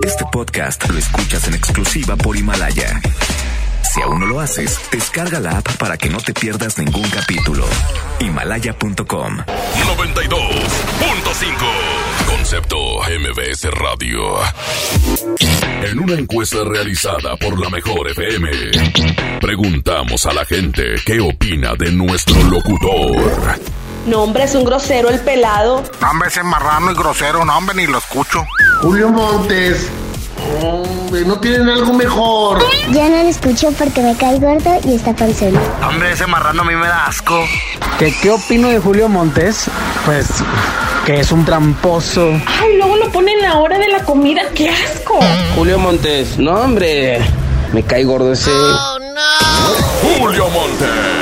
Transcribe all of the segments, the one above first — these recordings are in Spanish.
Este podcast lo escuchas en exclusiva por Himalaya. Si aún no lo haces, descarga la app para que no te pierdas ningún capítulo. Himalaya.com 92.5 Concepto MBS Radio. En una encuesta realizada por la Mejor FM, preguntamos a la gente qué opina de nuestro locutor. No, hombre, es un grosero el pelado. No, hombre, ese marrano y grosero, no, hombre, ni lo escucho. Julio Montes. Hombre, ¿no tienen algo mejor? Ya no lo escucho porque me cae gordo y está panzón. Hombre, ese marrano a mí me da asco. ¿Qué, ¿Qué opino de Julio Montes? Pues que es un tramposo. Ay, luego lo ponen en la hora de la comida. ¡Qué asco! Julio Montes, no, hombre. Me cae gordo ese. Julio Monte.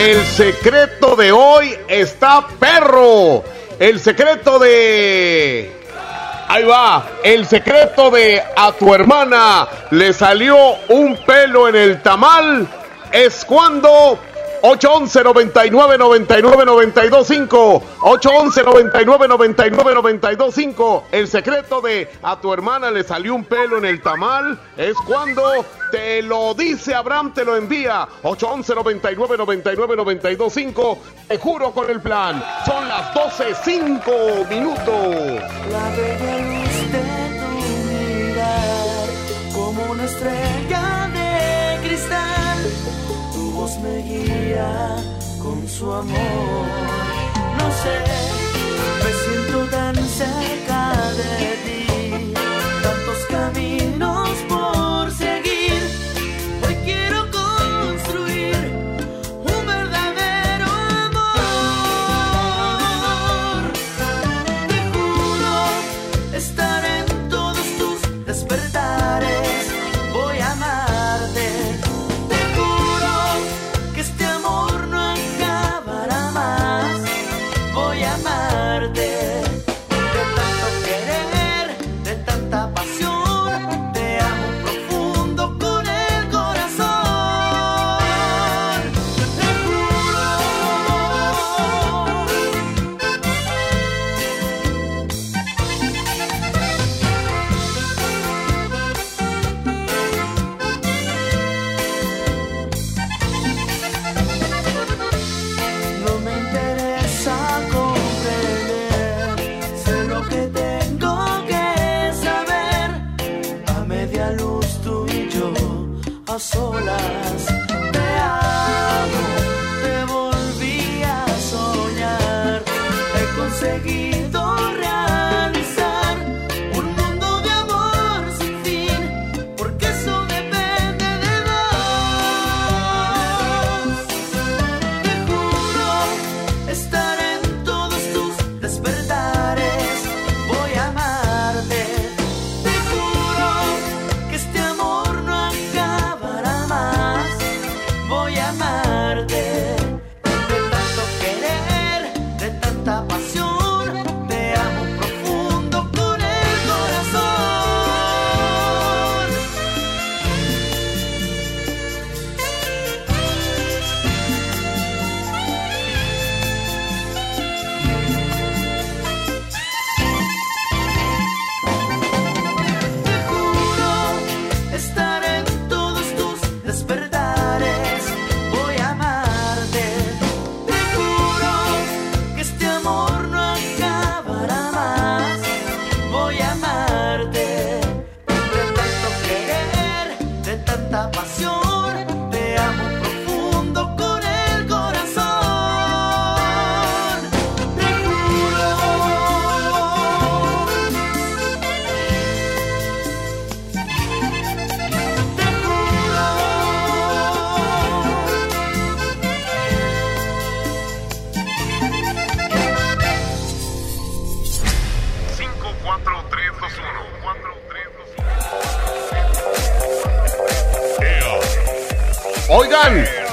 El secreto de hoy está perro. El secreto de... Ahí va. El secreto de a tu hermana le salió un pelo en el tamal es cuando 811 99 99 925 811 99 99 925 El secreto de a tu hermana le salió un pelo en el tamal es cuando te lo dice Abraham, te lo envía 811 99 99 925 Te juro con el plan. Son las 12 5 minutos. La bella luz de tu mirar, como una estrella me guía con su amor. No sé, me siento tan cerca de ti,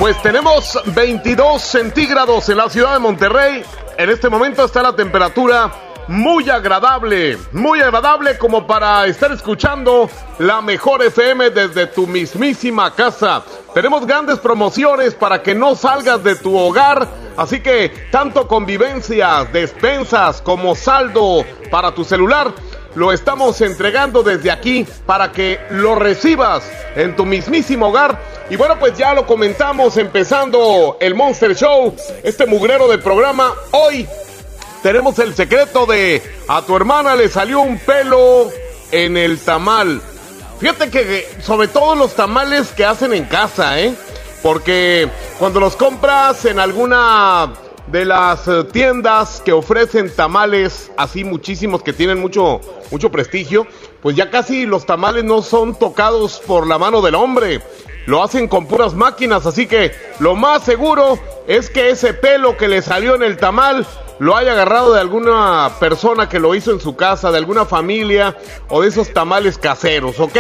pues tenemos 22 centígrados en la ciudad de Monterrey. En este momento está la temperatura muy agradable, muy agradable como para estar escuchando la mejor FM desde tu mismísima casa. Tenemos grandes promociones para que no salgas de tu hogar, así que tanto convivencias, despensas como saldo para tu celular lo estamos entregando desde aquí para que lo recibas en tu mismísimo hogar. Y bueno, pues ya lo comentamos empezando el Monster Show, este mugrero de programa. Hoy tenemos el secreto de a tu hermana le salió un pelo en el tamal. Fíjate que sobre todo los tamales que hacen en casa, ¿eh? Porque cuando los compras en alguna de las eh, tiendas que ofrecen tamales, así muchísimos que tienen mucho, mucho prestigio, pues ya casi los tamales no son tocados por la mano del hombre. Lo hacen con puras máquinas, así que lo más seguro es que ese pelo que le salió en el tamal lo haya agarrado de alguna persona que lo hizo en su casa, de alguna familia o de esos tamales caseros, ¿ok?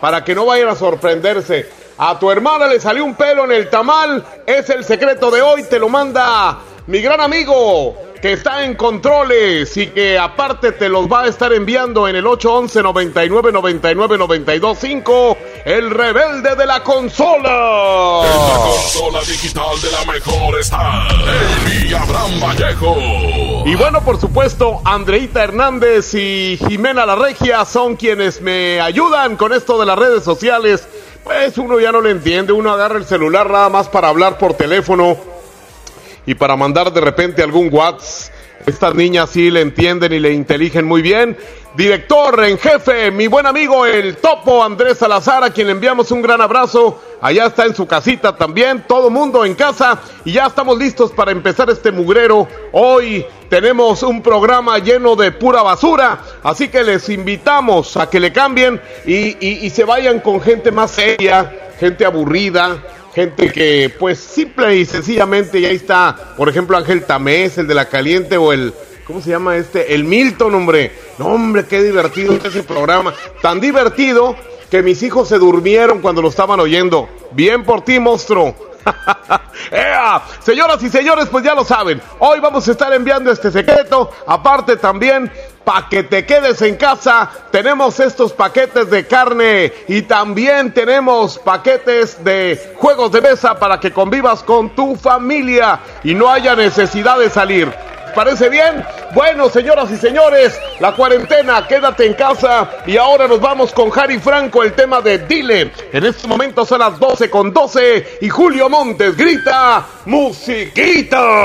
Para que no vayan a sorprenderse. A tu hermana le salió un pelo en el tamal, es el secreto de hoy, te lo manda mi gran amigo que está en controles y que aparte te los va a estar enviando en el 811 99 99 92 5 el rebelde de la consola. En la consola digital de la mejor está Amy Abraham Vallejo. Y bueno, por supuesto, Andreita Hernández y Jimena La Regia son quienes me ayudan con esto de las redes sociales. Pues uno ya no le entiende, uno agarra el celular nada más para hablar por teléfono y para mandar de repente algún WhatsApp. Estas niñas sí le entienden y le inteligen muy bien. Director en jefe, mi buen amigo el topo Andrés Salazar, a quien le enviamos un gran abrazo. Allá está en su casita también, todo mundo en casa. Y ya estamos listos para empezar este mugrero. Hoy tenemos un programa lleno de pura basura. Así que les invitamos a que le cambien y, y, y se vayan con gente más seria, gente aburrida, gente que pues simple y sencillamente ya está, por ejemplo Ángel Tamés, el de la caliente o el ¿cómo se llama este? El Milton, hombre. No, hombre, qué divertido ese programa. Tan divertido que mis hijos se durmieron cuando lo estaban oyendo. Bien por ti, monstruo. ¡Ea! Señoras y señores, pues ya lo saben. Hoy vamos a estar enviando este secreto. Aparte también, para que te quedes en casa, tenemos estos paquetes de carne y también tenemos paquetes de juegos de mesa para que convivas con tu familia y no haya necesidad de salir. ¿Parece bien? Bueno, señoras y señores, la cuarentena, quédate en casa. Y ahora nos vamos con Harry Franco, el tema de Dile. En este momento son las 12 con 12 y Julio Montes grita, musiquita.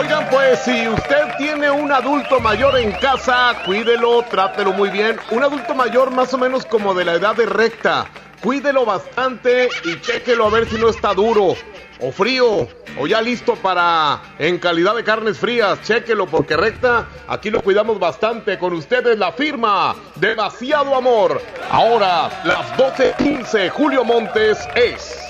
Oigan, pues si usted tiene un adulto mayor en casa, cuídelo, trátelo muy bien. Un adulto mayor más o menos como de la edad de recta. Cuídelo bastante y chéquelo a ver si no está duro o frío o ya listo para en calidad de carnes frías. Chéquelo porque recta, aquí lo cuidamos bastante. Con ustedes la firma Demasiado Amor. Ahora, las 12.15, Julio Montes es.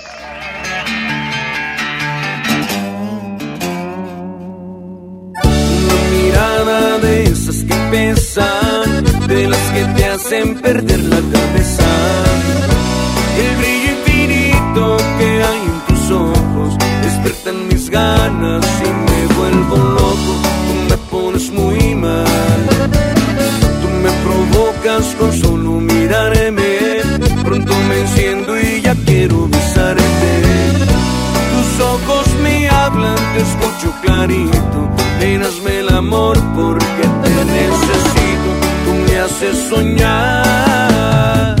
De esas que pesan, de las que te hacen perder la cabeza. El brillo infinito que hay en tus ojos despertan mis ganas y me vuelvo loco. Tú me pones muy mal, tú me provocas con solo mirarme. Pronto me enciendo y ya te escucho clarito. Ven, el amor porque te necesito. Tú me haces soñar.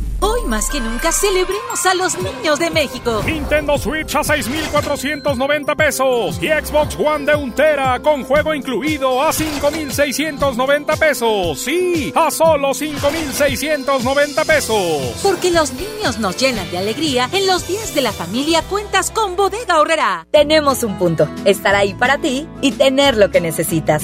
Más que nunca celebremos a los niños de México. Nintendo Switch a 6,490 pesos y Xbox One de un tera con juego incluido a 5,690 pesos. Sí, a solo 5,690 pesos. Porque los niños nos llenan de alegría, en los días de la familia cuentas con Bodega Horrera. Tenemos un punto, estar ahí para ti y tener lo que necesitas.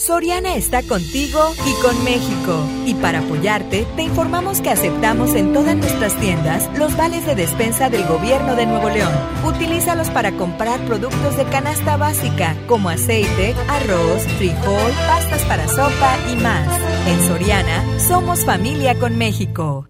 Soriana está contigo y con México. Y para apoyarte, te informamos que aceptamos en todas nuestras tiendas los vales de despensa del gobierno de Nuevo León. Utilízalos para comprar productos de canasta básica, como aceite, arroz, frijol, pastas para sopa y más. En Soriana, somos familia con México.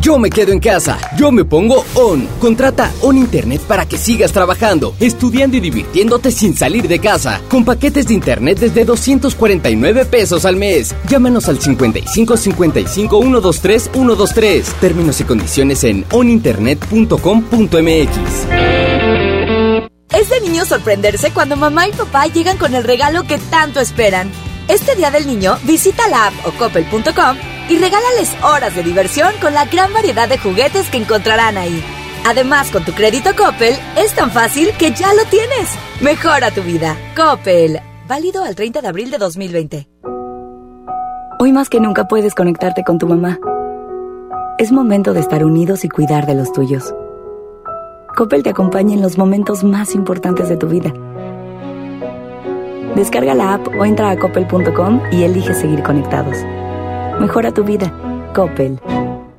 Yo me quedo en casa, yo me pongo ON. Contrata ON Internet para que sigas trabajando, estudiando y divirtiéndote sin salir de casa. Con paquetes de Internet desde 249 pesos al mes. Llámanos al 55 55 123 123. Términos y condiciones en oninternet.com.mx. Es de niño sorprenderse cuando mamá y papá llegan con el regalo que tanto esperan. Este día del niño, visita la app o coppel.com y regálales horas de diversión con la gran variedad de juguetes que encontrarán ahí. Además, con tu crédito Coppel, es tan fácil que ya lo tienes. Mejora tu vida. Coppel. Válido al 30 de abril de 2020. Hoy más que nunca puedes conectarte con tu mamá. Es momento de estar unidos y cuidar de los tuyos. Coppel te acompaña en los momentos más importantes de tu vida. Descarga la app o entra a coppel.com y elige seguir conectados. Mejora tu vida. Coppel.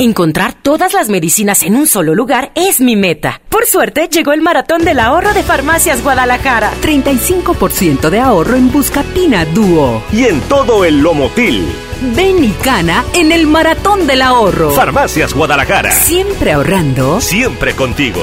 Encontrar todas las medicinas en un solo lugar es mi meta. Por suerte, llegó el maratón del ahorro de Farmacias Guadalajara. 35% de ahorro en Buscapina Dúo. Y en todo el Lomotil. Ven y cana en el maratón del ahorro. Farmacias Guadalajara. Siempre ahorrando. Siempre contigo.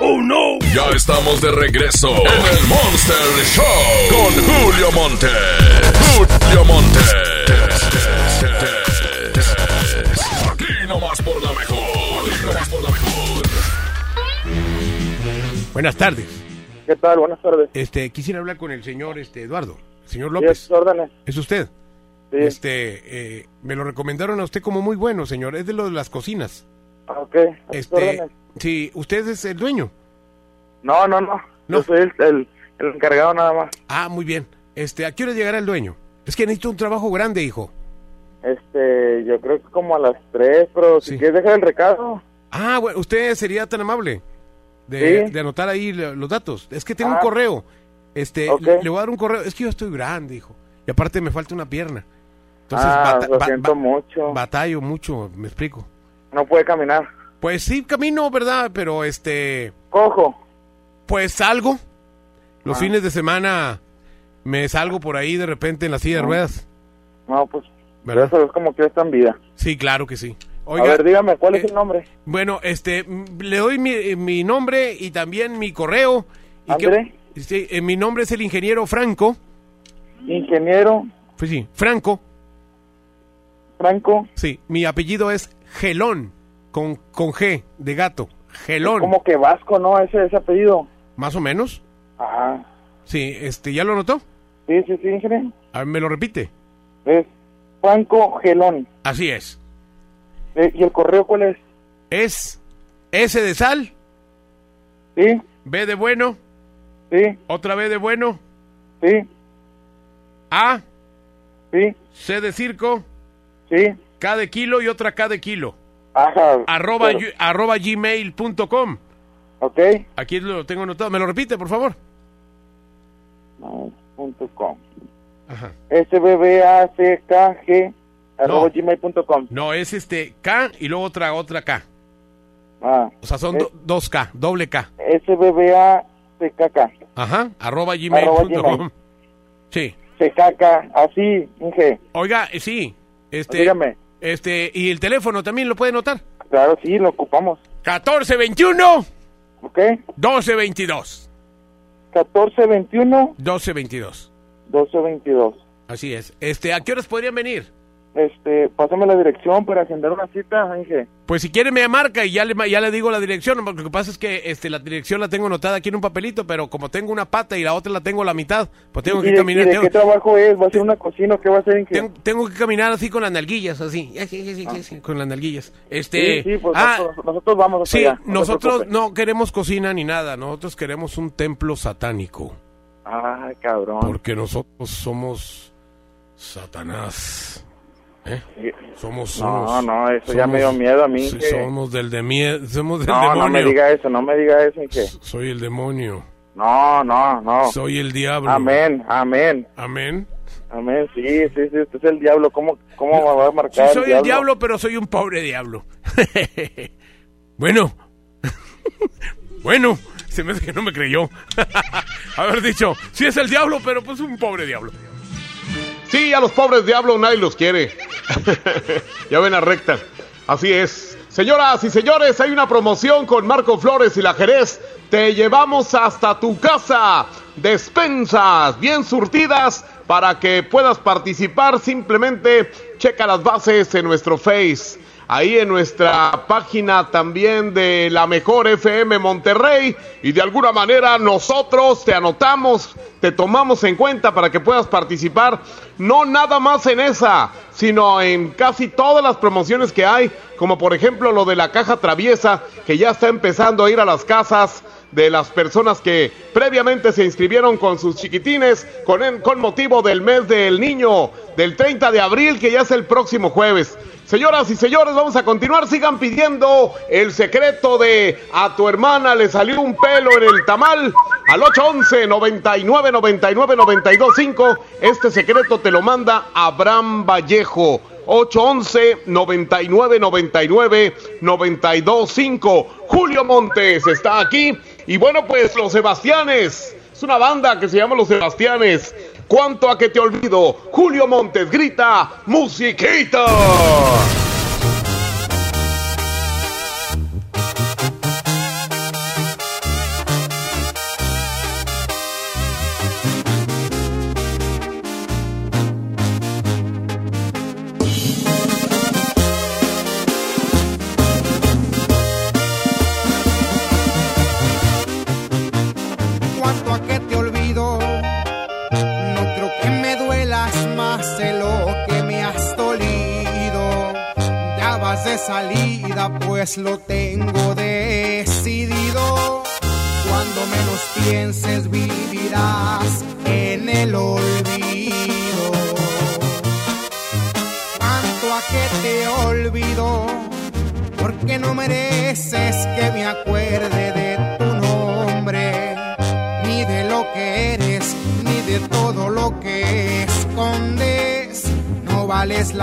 ¡Oh no! Ya estamos de regreso en el Monster Show con Julio Monte. Julio Monte. Aquí nomás por la mejor. Aquí nomás por la mejor. Buenas tardes. ¿Qué tal? Buenas tardes. Este, quisiera hablar con el señor este, Eduardo. Señor Sí, López. órdenes. ¿Es usted? Sí. Este, eh, me lo recomendaron a usted como muy bueno, señor. Es de lo de las cocinas. Ah, Ok, Este, sí, usted es el dueño. No, no, no. Yo soy el, el- el encargado nada más. Ah, muy bien. Este, ¿a qué hora llegará el dueño? Es que necesito un trabajo grande, hijo. Este, yo creo que como a las 3, pero si quieres dejar el recado. Ah, bueno, usted sería tan amable de, Sí. de anotar ahí lo- los datos. Es que tengo Ah. un correo. Este, Ok. le, voy a dar un correo. Es que yo estoy grande, hijo. Y aparte me falta una pierna. Entonces, ah, lo siento mucho. batallo mucho, me explico. No puede caminar. Pues sí, camino, ¿verdad? Pero este... Cojo. Pues salgo. Los Ah. fines de semana me salgo por ahí de repente en la silla de Ah. ruedas. No, pues, ¿Verdad? eso es como que está en vida. Sí, claro que sí. a ver, dígame, ¿cuál es eh, el nombre? Bueno, este, le doy mi, eh, mi nombre y también mi correo. Y que- ¿André? sí, eh, mi nombre es el ingeniero Franco. Ingeniero Pues sí, Franco. Franco. Sí, mi apellido es Gelón, con, con G, de gato. Gelón. Como que Vasco, ¿no? Ese, ese apellido. Más o menos. Ajá. Sí, este, ¿ya lo notó? Sí, sí, sí, ingeniero. A ver, me lo repite. Es Franco Gelón. Así es. Eh, ¿Y el correo cuál es? Es S de sal. Sí. B de bueno. Sí. Otra B de bueno. Sí. A. Sí. C de circo. Sí. K de kilo y otra K de kilo. Ajá. Arroba, pero- arroba gmail.com. Ok. Aquí lo tengo anotado. ¿Me lo repite, por favor? No, punto com. Ajá. sbbACKG arroba No. gmail.com. No, es este K y luego otra, otra K. Ah. O sea, son do- dos K, doble K. sbbACKK. Ajá, arroba Arroba gmail.com. gmail. Sí. CKK, así, Inge. Oiga, eh, sí. Este, Dígame. Este, y el teléfono también lo puede notar. Claro, sí, lo ocupamos. 1421 ¿Ok? 1222. 1421 1222. 1222. Así es. Este, ¿a qué horas podrían venir? Este, pásame la dirección para agendar una cita, Inge. Pues si quiere me marca y ya le, ya le digo la dirección. Lo que pasa es que este, la dirección la tengo anotada aquí en un papelito, pero como tengo una pata y la otra la tengo a la mitad, pues tengo ¿Y que de, caminar. y de tengo, qué trabajo es? ¿Va a ser una cocina qué va a ser, tengo- tengo que caminar así con las nalguillas, así. Así, así, así, con las nalguillas. Este, Sí, sí, pues ah, nosotros, nosotros vamos hasta sí, allá. no nosotros no queremos cocina ni nada. Nosotros queremos un templo satánico. Ay, cabrón. Porque nosotros somos Satanás. ¿Eh? Somos, No, somos- no, eso ya somos- me dio miedo a mí, sí, que- somos del de mie- somos del No, demonio. no me diga eso, no me diga eso, Inge. Soy el demonio. No, no, no. Soy el diablo. Amén, amén. Amén. Amén, sí, sí, sí, usted es el diablo. ¿Cómo, cómo va a Sí, marcar soy el diablo, pero soy un pobre diablo. bueno. bueno. Se me hace que no me creyó. Haber dicho, sí es el diablo, pero pues un pobre diablo. Sí, a los pobres diablos nadie los quiere. ya ven a recta. Así es. Señoras y señores, hay una promoción con Marco Flores y la Jerez. Te llevamos hasta tu casa. Despensas bien surtidas para que puedas participar. Simplemente checa las bases en nuestro Face. Ahí en nuestra página también de la mejor FM Monterrey. Y de alguna manera nosotros te anotamos, te tomamos en cuenta para que puedas participar. No nada más en esa, sino en casi todas las promociones que hay. Como por ejemplo lo de la caja traviesa, que ya está empezando a ir a las casas de las personas que previamente se inscribieron con sus chiquitines con, motivo del mes del niño del 30 de abril que ya es el próximo jueves. Señoras y señores, vamos a continuar. Sigan pidiendo el secreto de a tu hermana le salió un pelo en el tamal al 811 99 99 92 5. Este secreto te lo manda Abraham Vallejo. 811 99 99 92 5. Julio Montes está aquí. Y bueno, pues los Sebastianes. Es una banda que se llama Los Sebastianes. ¿Cuánto a que te olvido? Julio Montes grita, musiquita.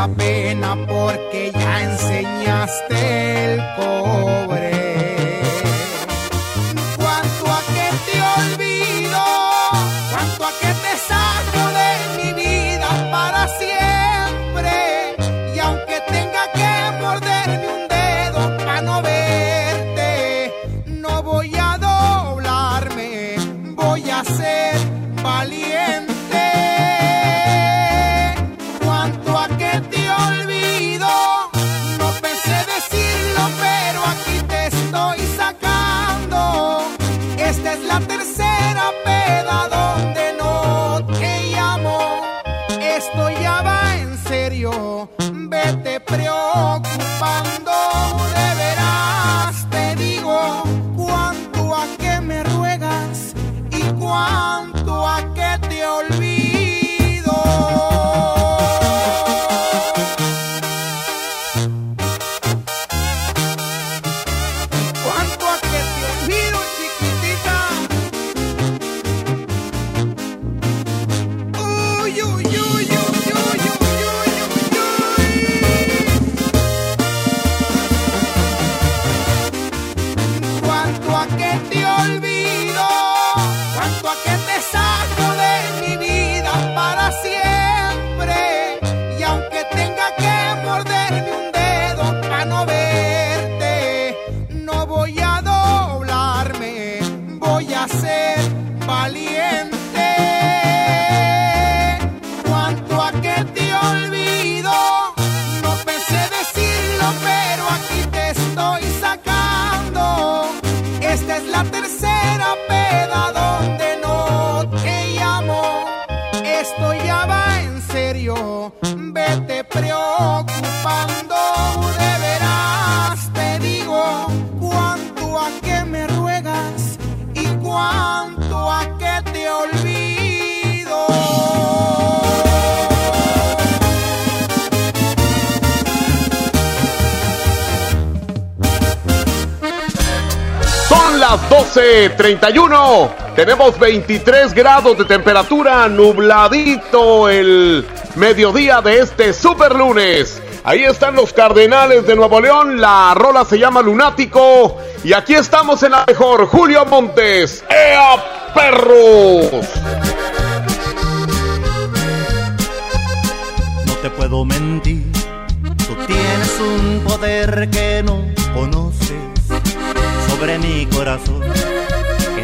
La pena porque ya enseñaste el. 12.31. Tenemos 23 grados de temperatura, nubladito el mediodía de este super lunes. Ahí están los Cardenales de Nuevo León. La rola se llama Lunático. Y aquí estamos en la mejor. Julio Montes. ¡Ea, perros! No te puedo mentir, tú tienes un poder que no conoces sobre mi corazón,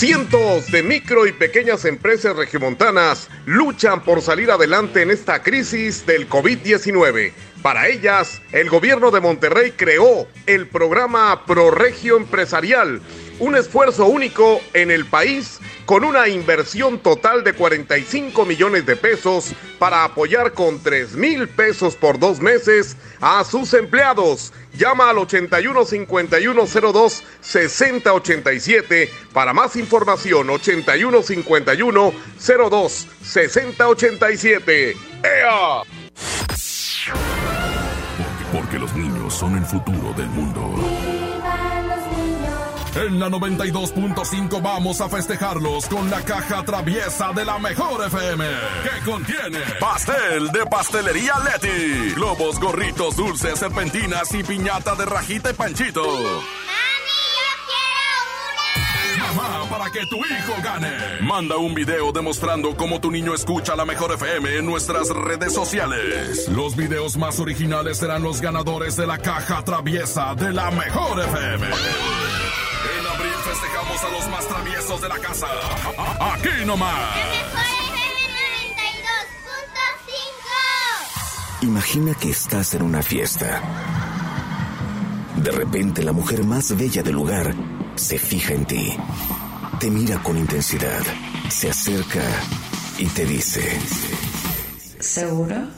Cientos de micro y pequeñas empresas regiomontanas luchan por salir adelante en esta crisis del COVID-19. Para ellas, el gobierno de Monterrey creó el programa ProRegio Empresarial, un esfuerzo único en el país con una inversión total de 45 millones de pesos para apoyar con 3 mil pesos por dos meses a sus empleados. Llama al 81 51 02 60 87 para más información 81 51 02 60 87. ¡Ea! Porque los niños son el futuro del mundo. En la 92.5 vamos a festejarlos con la caja traviesa de la mejor FM, que contiene pastel de pastelería Leti, globos, gorritos, dulces, serpentinas y piñata de rajita y panchito. Mamá, para que tu hijo gane. Manda un video demostrando cómo tu niño escucha la mejor FM en nuestras redes sociales. Los videos más originales serán los ganadores de la caja traviesa de la mejor FM. Festejamos a los más traviesos de la casa. Aquí nomás. Imagina que estás en una fiesta. De repente la mujer más bella del lugar se fija en ti. Te mira con intensidad. Se acerca y te dice... ¿Seguro?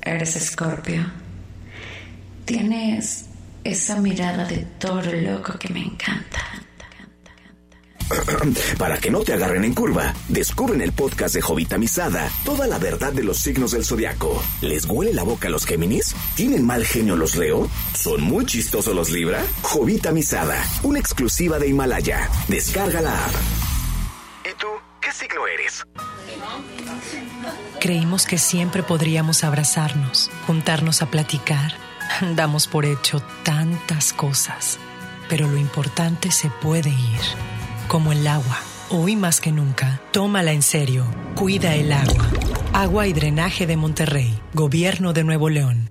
Eres Escorpio. Tienes esa mirada de toro loco que me encanta. Para que no te agarren en curva, descubren el podcast de Jovita Misada, toda la verdad de los signos del zodiaco. ¿Les huele la boca a los Géminis? ¿Tienen mal genio los Leo? ¿Son muy chistosos los Libra? Jovita Misada, una exclusiva de Himalaya. Descarga la app. ¿Y tú? ¿Qué signo eres? Creímos que siempre podríamos abrazarnos, juntarnos a platicar. Damos por hecho tantas cosas, pero lo importante se puede ir, como el agua. Hoy más que nunca, tómala en serio. Cuida el agua. Agua y Drenaje de Monterrey, Gobierno de Nuevo León.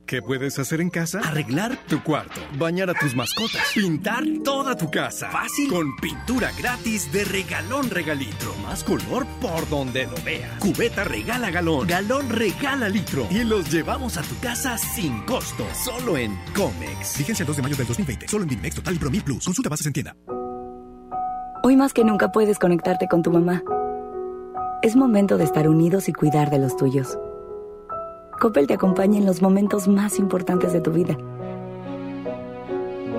¿Qué puedes hacer en casa? Arreglar tu cuarto, bañar a tus mascotas, pintar toda tu casa. Fácil. Con pintura gratis de regalón regalitro. Más color por donde lo veas. Cubeta regala galón, galón regala litro. Y los llevamos a tu casa sin costo. Solo en Comex. Fíjense el 2 de mayo del 2020. Solo en Dimex Total y Promil Plus. Consulta bases en tienda. Hoy más que nunca puedes conectarte con tu mamá. Es momento de estar unidos y cuidar de los tuyos. Coppel te acompaña en los momentos más importantes de tu vida.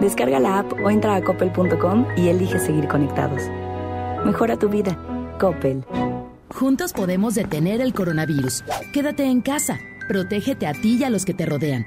Descarga la app o entra a coppel.com y elige seguir conectados. Mejora tu vida. Coppel. Juntos podemos detener el coronavirus. Quédate en casa. Protégete a ti y a los que te rodean.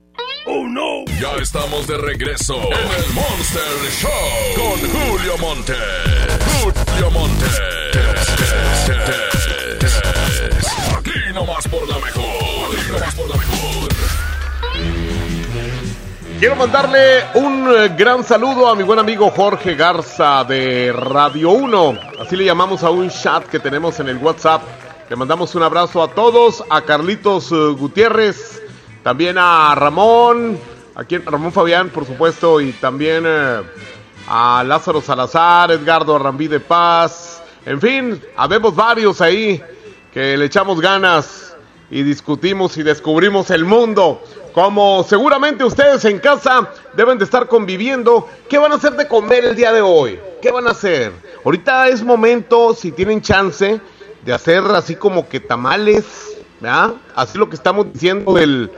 ¡Oh, no! Ya estamos de regreso en el Monster Show con Julio Monte. Julio Monte. Aquí nomás por la mejor. Aquí nomás por la mejor. Quiero mandarle un eh, gran saludo a mi buen amigo Jorge Garza de Radio 1. Así le llamamos a un chat que tenemos en el WhatsApp. Le mandamos un abrazo a todos, a Carlitos eh, Gutiérrez, también a Ramón, a Ramón Fabián, por supuesto, y también eh, a Lázaro Salazar, Edgardo Arrambí de Paz. En fin, habemos varios ahí que le echamos ganas y discutimos y descubrimos el mundo. Como seguramente ustedes en casa deben de estar conviviendo, ¿qué van a hacer de comer el día de hoy? ¿Qué van a hacer? Ahorita es momento, si tienen chance, de hacer así como que tamales, ¿verdad? Así lo que estamos diciendo del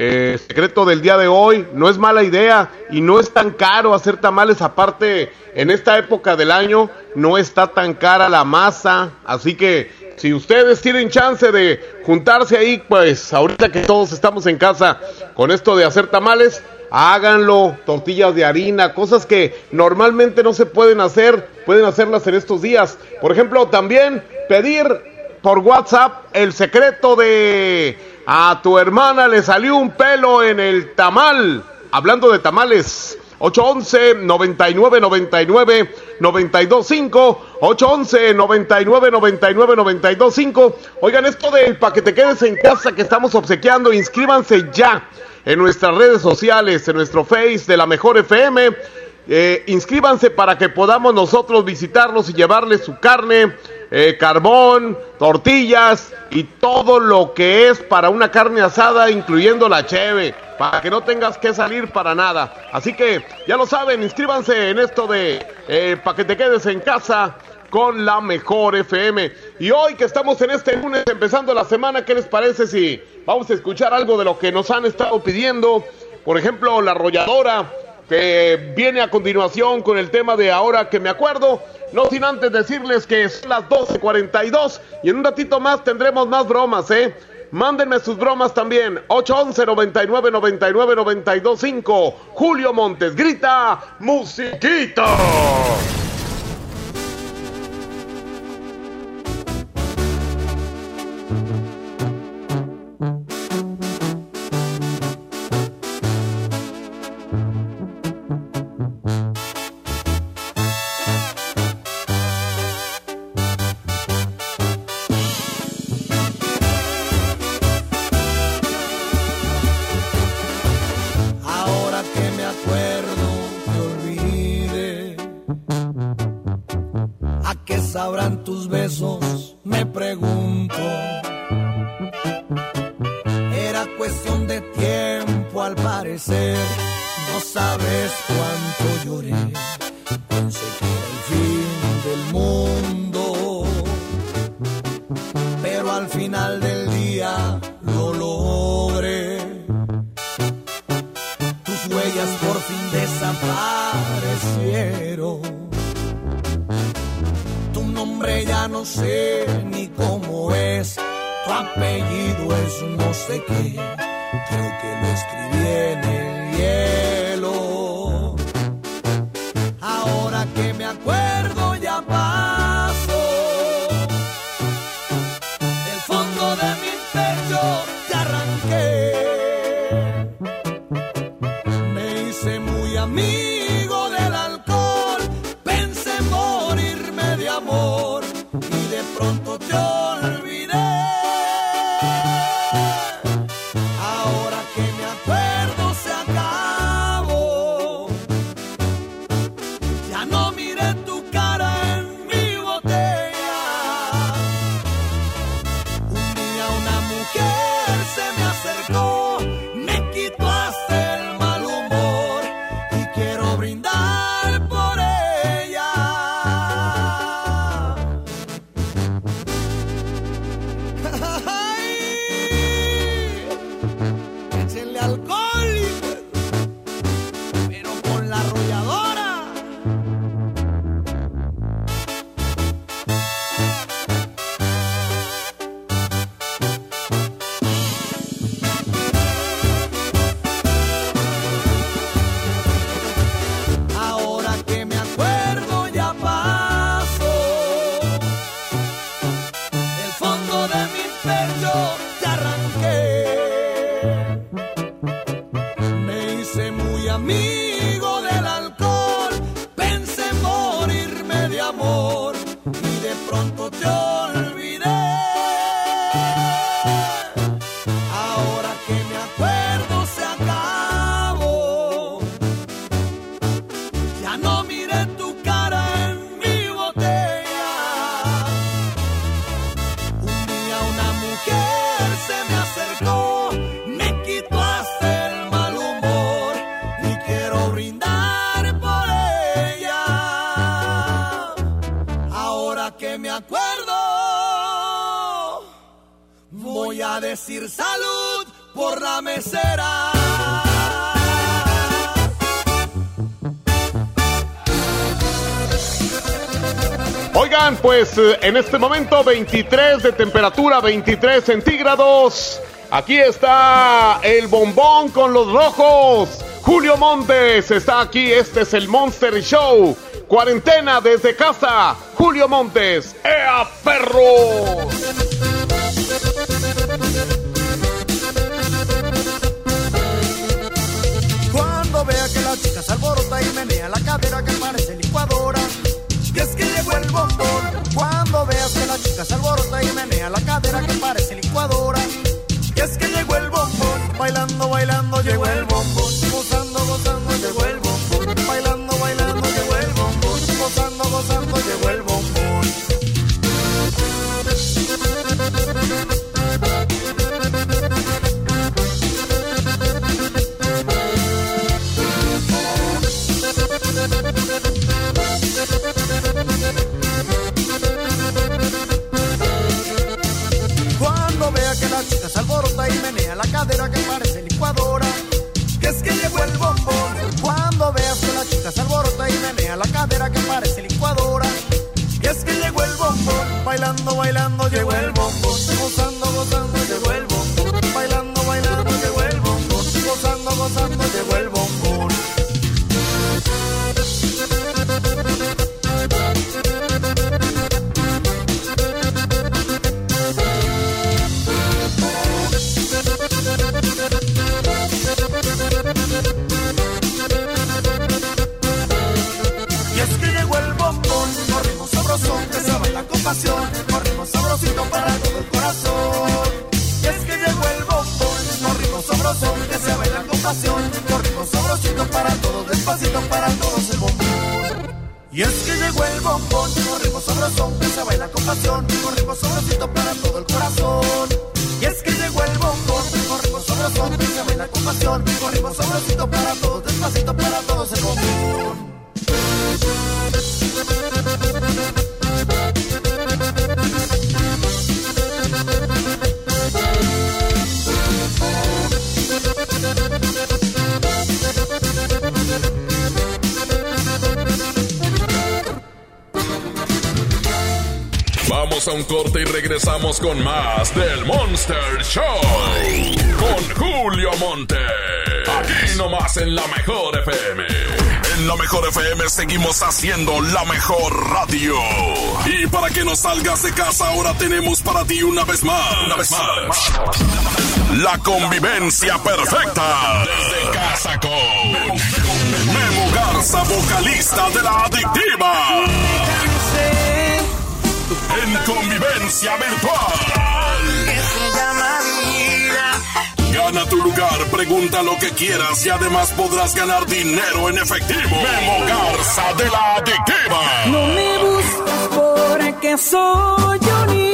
eh, secreto del día de hoy. No es mala idea y no es tan caro hacer tamales. Aparte, en esta época del año no está tan cara la masa. Así que si ustedes tienen chance de juntarse ahí, pues ahorita que todos estamos en casa con esto de hacer tamales, háganlo, tortillas de harina, cosas que normalmente no se pueden hacer, pueden hacerlas en estos días. Por ejemplo, también pedir por WhatsApp el secreto de a tu hermana le salió un pelo en el tamal. Hablando de tamales, 811 99 99 925 811 99 99 925 Oigan, esto del para que te quedes en casa que estamos obsequiando, inscríbanse ya en nuestras redes sociales, en nuestro Face de la Mejor FM. Eh, inscríbanse para que podamos nosotros visitarlos y llevarles su carne, eh, carbón, tortillas y todo lo que es para una carne asada, incluyendo la cheve, para que no tengas que salir para nada. Así que ya lo saben, inscríbanse en esto de eh, para que te quedes en casa con la mejor FM. Y hoy que estamos en este lunes empezando la semana, ¿qué les parece si vamos a escuchar algo de lo que nos han estado pidiendo? Por ejemplo, la arrolladora que viene a continuación con el tema de ahora que me acuerdo. No sin antes decirles que son las 12.42 y en un ratito más tendremos más bromas, ¿eh? Mándenme sus bromas también. 811 99 99 925. Julio Montes grita musiquita. En este momento 23 de temperatura, 23 centígrados. Aquí está el bombón con los rojos. Julio Montes está aquí. Este es el Monster Show. Cuarentena desde casa. Julio Montes. ¡Ea, perro! Cuando vea que la chica se alborota y menea la cadera que parece licuadora. Y es que llegó el bombón. La chica se alborota y menea la cadera que parece licuadora. Y es que llegó el bombón. Bailando, bailando, llegó el bombón. Vamos a un corte y regresamos con más del Monster Show. Con Julio Monte. Aquí nomás en la mejor FM. En la mejor FM seguimos haciendo la mejor radio. Y para que no salgas de casa, ahora tenemos para ti una vez más. Una vez más. La convivencia perfecta. Desde casa con Memo Garza, vocalista de la adictiva. En convivencia virtual. Gana tu lugar, pregunta lo que quieras y además podrás ganar dinero en efectivo. Memo Garza de la adictiva. No me buscas porque soy un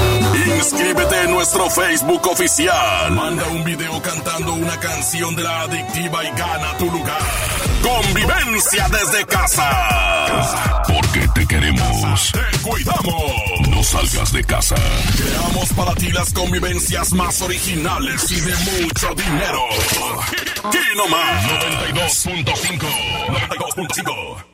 Inscríbete en nuestro Facebook oficial. Manda un video cantando una canción de la adictiva y gana tu lugar. Convivencia desde casa. Porque te queremos. Te cuidamos. No salgas de casa. Creamos para ti las convivencias más originales y de mucho dinero. Aquí nomás. 92.5. 92.5.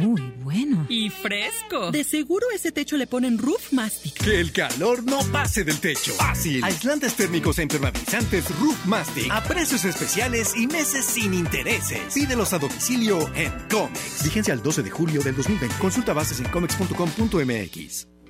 Muy bueno. Y fresco. De seguro ese techo le ponen Roof Mastic. Que el calor no pase del techo. Fácil. Aislantes térmicos e impermeabilizantes Roof Mastic a precios especiales y meses sin intereses. Pídelos a domicilio en Comex. Vigencia al 12 de julio del 2020. Consulta bases en comex.com.mx.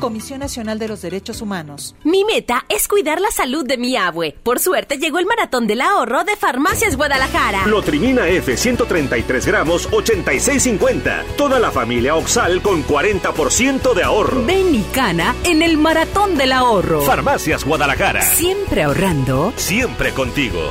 Comisión Nacional de los Derechos Humanos. Mi meta es cuidar la salud de mi abue. Por suerte llegó el maratón del ahorro de Farmacias Guadalajara. Lotrimina F 133 gramos 86.50. Toda la familia Oxal con 40% de ahorro. Ven y cana en el maratón del ahorro. Farmacias Guadalajara. Siempre ahorrando. Siempre contigo.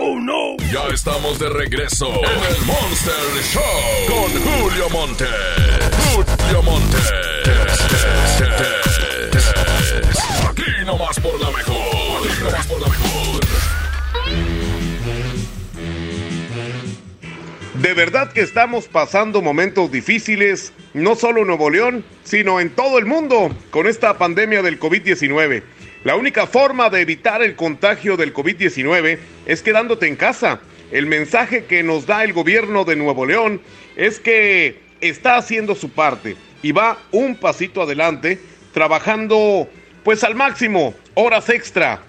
¡Oh, no! Ya estamos de regreso en el Monster Show con Julio Monte. Julio Monte. Aquí nomás por la mejor. Aquí nomás por la mejor. De verdad que estamos pasando momentos difíciles, no solo en Nuevo León, sino en todo el mundo, con esta pandemia del COVID-19. La única forma de evitar el contagio del COVID-19 es quedándote en casa. El mensaje que nos da el gobierno de Nuevo León es que está haciendo su parte y va un pasito adelante, trabajando pues al máximo, horas extra,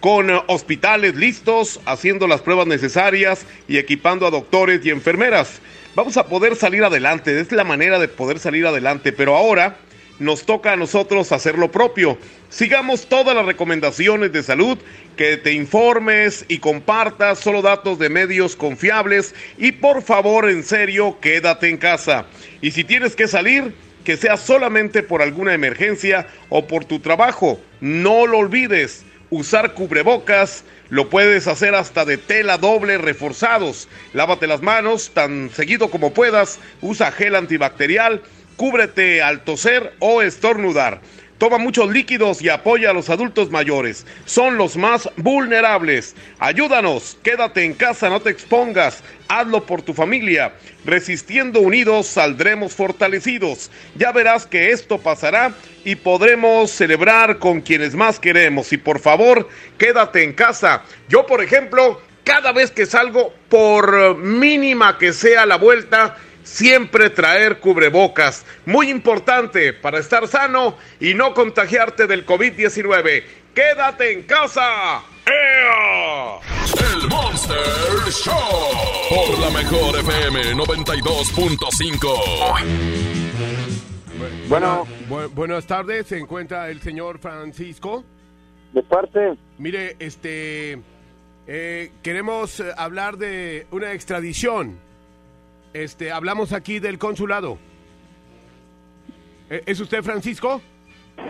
con hospitales listos, haciendo las pruebas necesarias y equipando a doctores y enfermeras. Vamos a poder salir adelante, es la manera de poder salir adelante, pero ahora nos toca a nosotros hacer lo propio. Sigamos todas las recomendaciones de salud, que te informes y compartas solo datos de medios confiables y por favor, en serio, quédate en casa. Y si tienes que salir, que sea solamente por alguna emergencia o por tu trabajo. No lo olvides, usar cubrebocas lo puedes hacer hasta de tela doble reforzados. Lávate las manos tan seguido como puedas, usa gel antibacterial, cúbrete al toser o estornudar. Toma muchos líquidos y apoya a los adultos mayores. Son los más vulnerables. Ayúdanos, quédate en casa, no te expongas. Hazlo por tu familia. Resistiendo unidos saldremos fortalecidos. Ya verás que esto pasará y podremos celebrar con quienes más queremos. Y por favor, quédate en casa. Yo, por ejemplo, cada vez que salgo, por mínima que sea la vuelta, siempre traer cubrebocas. Muy importante para estar sano y no contagiarte del COVID-19. Quédate en casa. ¡Ea! El Monster Show por la mejor FM 92.5. Bueno, buenas tardes. Se encuentra el señor Francisco. De parte. Mire, este, eh, queremos eh, hablar de una extradición. Este, hablamos aquí del consulado. Eh, ¿Es usted Francisco?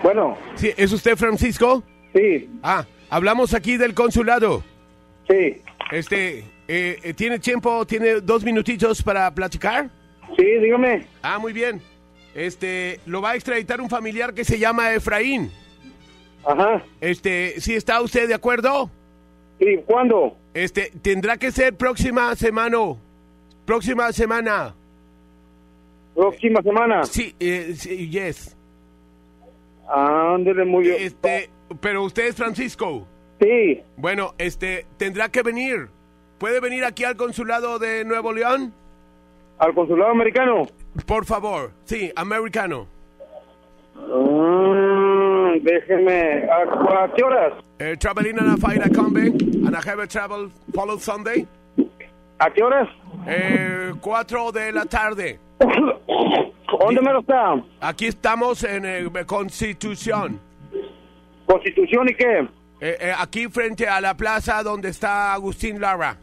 Bueno. Sí, ¿es usted Francisco? Sí. Ah, hablamos aquí del consulado. Sí. Este, eh, eh, ¿tiene tiempo, tiene dos minutitos para platicar? Sí, dígame. Ah, muy bien. Este, lo va a extraditar un familiar que se llama Efraín. Ajá. Este, ¿sí está usted de acuerdo? Sí, ¿cuándo? Este, tendrá que ser próxima semana. Próxima semana. ¿Próxima semana? Sí, eh, sí, yes. Ándele muy bien. Este, pero usted es Francisco. Sí. Bueno, este, tendrá que venir. ¿Puede venir aquí al consulado de Nuevo León? ¿Al consulado americano? Por favor, sí, americano. Mm, déjeme. ¿A, a qué horas? Uh, traveling on a flight combi and I have a travel follow Sunday. ¿A qué horas? Eh, cuatro de la tarde. ¿Dónde me lo está? Aquí estamos en eh, Constitución. ¿Constitución y qué? Eh, eh, aquí frente a la plaza donde está Agustín Lara.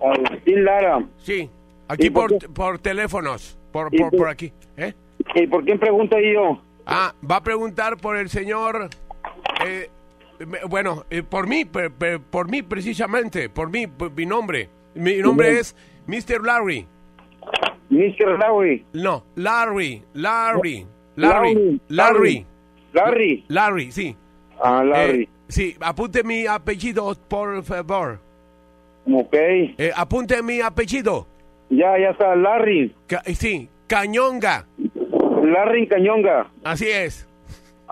Agustín Lara. Sí, aquí ¿Y por por, teléfonos, por, ¿Y por, por- aquí. ¿eh? ¿Y por quién pregunta yo? Ah, va a preguntar por el señor... eh, bueno, eh, por mí, por mí precisamente, por mí, por mi nombre. Mi nombre es Mr. Larry. Mr. Larry. No, Larry, Larry, Larry, Larry, Larry. Larry. Sí. Ah, Larry. Eh, sí, apunte mi apellido, por favor. ok. Eh, apunte mi apellido. Ya, ya está. Larry. Ca- sí, Cañonga. Larry Cañonga. Así es.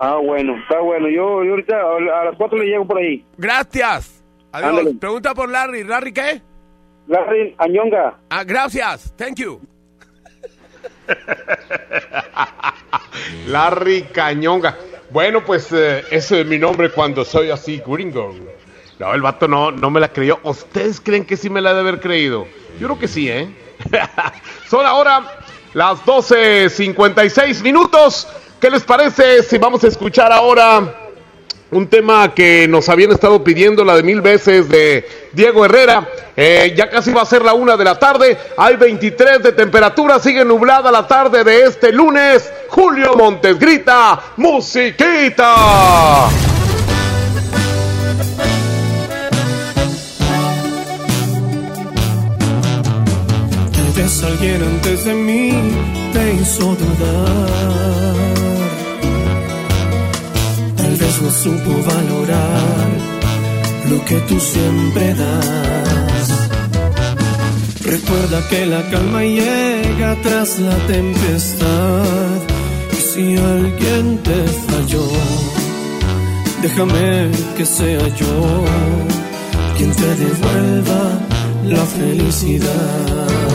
Ah, bueno. Está bueno. Yo, yo ahorita a las cuatro le llego por ahí. Gracias. Adiós. Ándale. Pregunta por Larry. ¿Larry qué? Larry Añonga. Ah, gracias. Thank you. Larry Cañonga. Bueno, pues eh, ese es mi nombre cuando soy así gringo. No, el vato no, no me la creyó. ¿Ustedes creen que sí me la ha de haber creído? Yo creo que sí, ¿eh? Son ahora las 12.56 minutos. ¿Qué les parece si vamos a escuchar ahora un tema que nos habían estado pidiendo la de mil veces de Diego Herrera. Eh, ya casi va a ser la una de la tarde. Hay 23 de temperatura. Sigue nublada la tarde de este lunes. Julio Montes grita: ¡Musiquita! Tal vez alguien antes de mí te hizo dudar. No supo valorar lo que tú siempre das. Recuerda que la calma llega tras la tempestad. Y si alguien te falló, déjame que sea yo quien te devuelva la felicidad.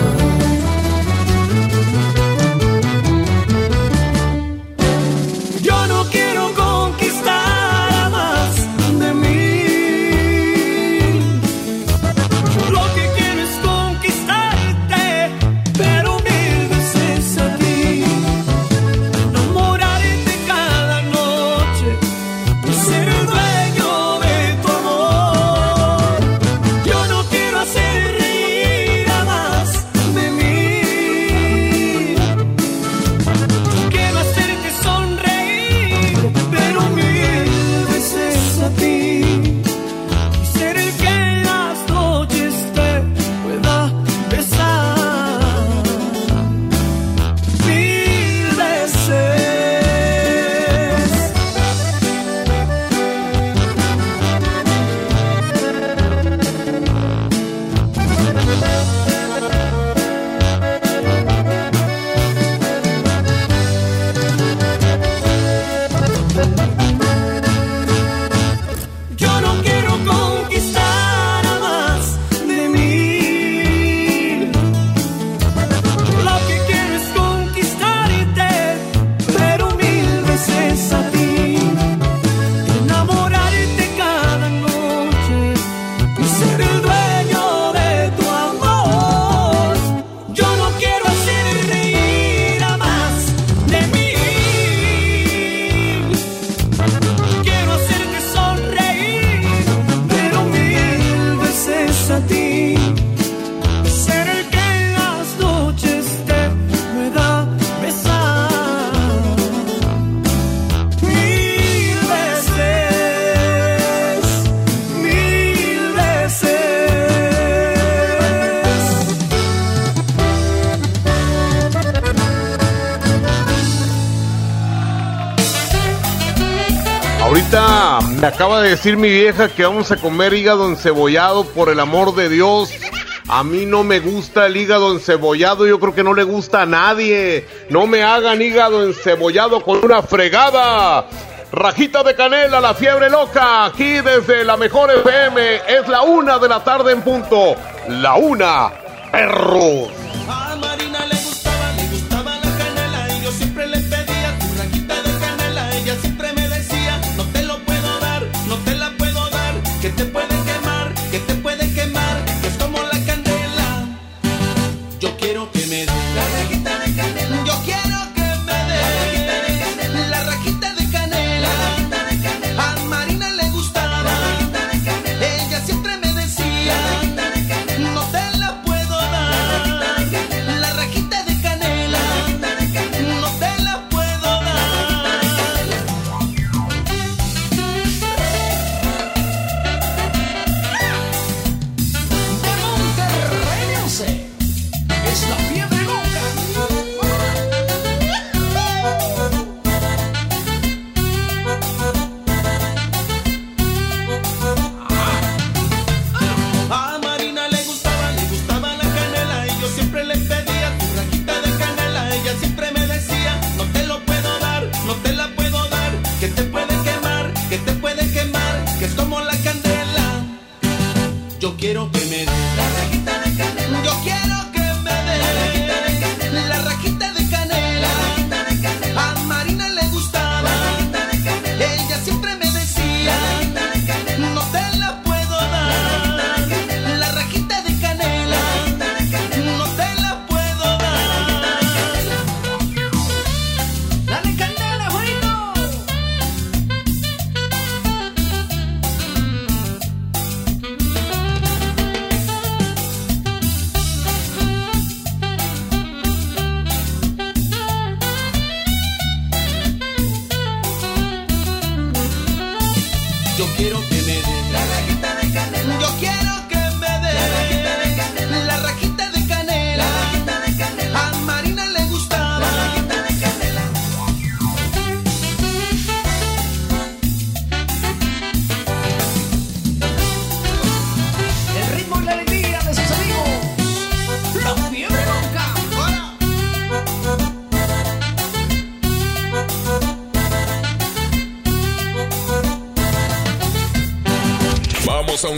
Acaba de decir mi vieja que vamos a comer hígado encebollado, por el amor de Dios. A mí no me gusta el hígado encebollado, yo creo que no le gusta a nadie. No me hagan hígado encebollado con una fregada. Rajita de canela, la fiebre loca, aquí desde la mejor FM. Es la una de la tarde en punto. La una, perros.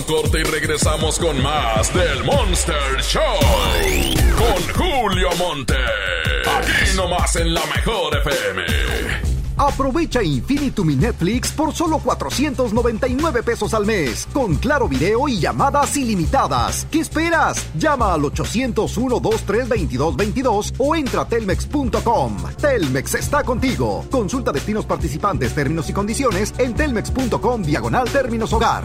Corte y regresamos con más del Monster Show. Con Julio Monte. Aquí nomás en la mejor FM. Aprovecha Infinitum y Netflix por solo 499 pesos al mes, con claro video y llamadas ilimitadas. ¿Qué esperas? Llama al 801-232222 o entra a telmex.com. Telmex está contigo. Consulta destinos participantes, términos y condiciones en telmex.com diagonal términos hogar.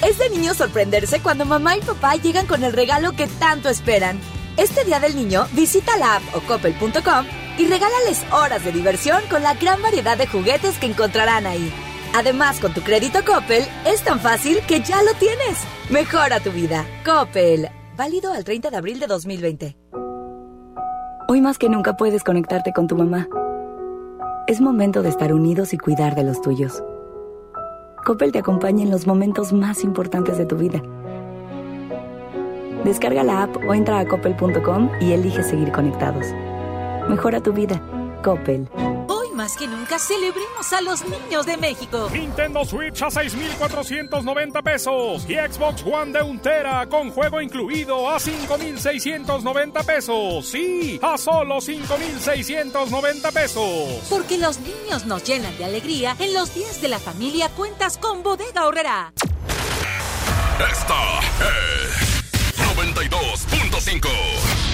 Es de niño sorprenderse cuando mamá y papá llegan con el regalo que tanto esperan. Este Día del Niño, visita la app o coppel.com y regálales horas de diversión con la gran variedad de juguetes que encontrarán ahí. Además, con tu crédito Coppel, es tan fácil que ya lo tienes. Mejora tu vida. Coppel. Válido al 30 de abril de 2020. Hoy más que nunca puedes conectarte con tu mamá. Es momento de estar unidos y cuidar de los tuyos. Coppel te acompaña en los momentos más importantes de tu vida. Descarga la app o entra a coppel.com y elige seguir conectados. Mejora tu vida. Coppel. Más que nunca celebremos a los niños de México. Nintendo Switch a 6,490 pesos y Xbox One de untera con juego incluido a 5,690 pesos. Sí, a solo 5,690 pesos. Porque los niños nos llenan de alegría, en los días de la familia cuentas con Bodega Horrera. Esta es 92.5.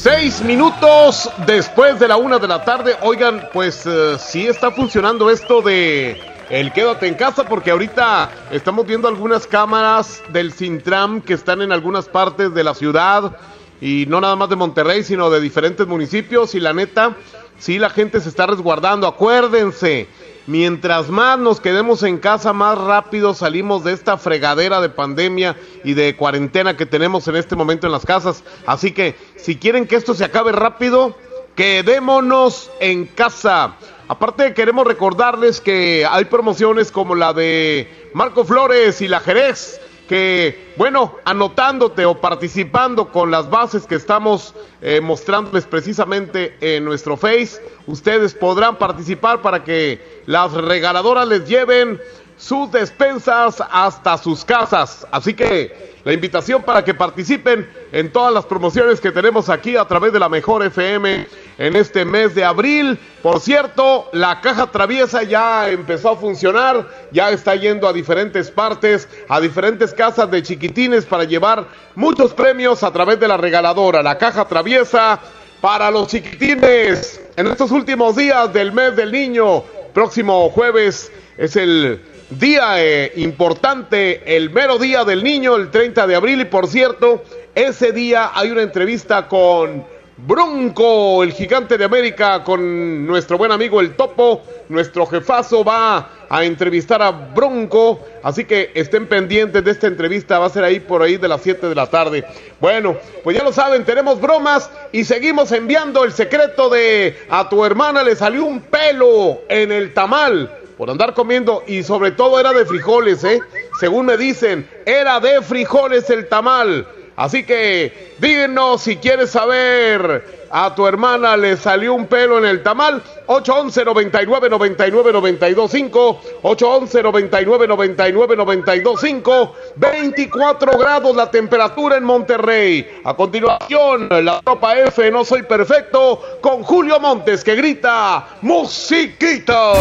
Seis minutos después de la una de la tarde. Oigan, pues eh, sí está funcionando esto de el quédate en casa porque ahorita estamos viendo algunas cámaras del Sintram que están en algunas partes de la ciudad y no nada más de Monterrey, sino de diferentes municipios y la neta, sí la gente se está resguardando. Acuérdense, mientras más nos quedemos en casa, más rápido salimos de esta fregadera de pandemia y de cuarentena que tenemos en este momento en las casas. Así que si quieren que esto se acabe rápido, quedémonos en casa. Aparte queremos recordarles que hay promociones como la de Marco Flores y la Jerez que, bueno, anotándote o participando con las bases que estamos eh, mostrándoles precisamente en nuestro Face, ustedes podrán participar para que las regaladoras les lleven sus despensas hasta sus casas. Así que la invitación para que participen en todas las promociones que tenemos aquí a través de la Mejor FM en este mes de abril. Por cierto, la caja traviesa ya empezó a funcionar, ya está yendo a diferentes partes, a diferentes casas de chiquitines para llevar muchos premios a través de la regaladora. La caja traviesa para los chiquitines en estos últimos días del mes del niño. Próximo jueves es el día eh, importante, el mero día del niño, el 30 de abril. Y por cierto, ese día hay una entrevista con Bronco, el gigante de América, con nuestro buen amigo el Topo. Nuestro jefazo va a entrevistar a Bronco. Así que estén pendientes de esta entrevista. Va a ser ahí por ahí de las 7 de la tarde. Bueno, pues ya lo saben, tenemos bromas y seguimos enviando el secreto de a tu hermana le salió un pelo en el tamal por andar comiendo y sobre todo era de frijoles, ¿eh? Según me dicen, era de frijoles el tamal. Así que díganos si quieres saber, a tu hermana le salió un pelo en el tamal. 811 99 99 92 5 811 99 99 92 5 24 grados la temperatura en Monterrey. A continuación, la tropa F No Soy Perfecto con Julio Montes que grita musiquita.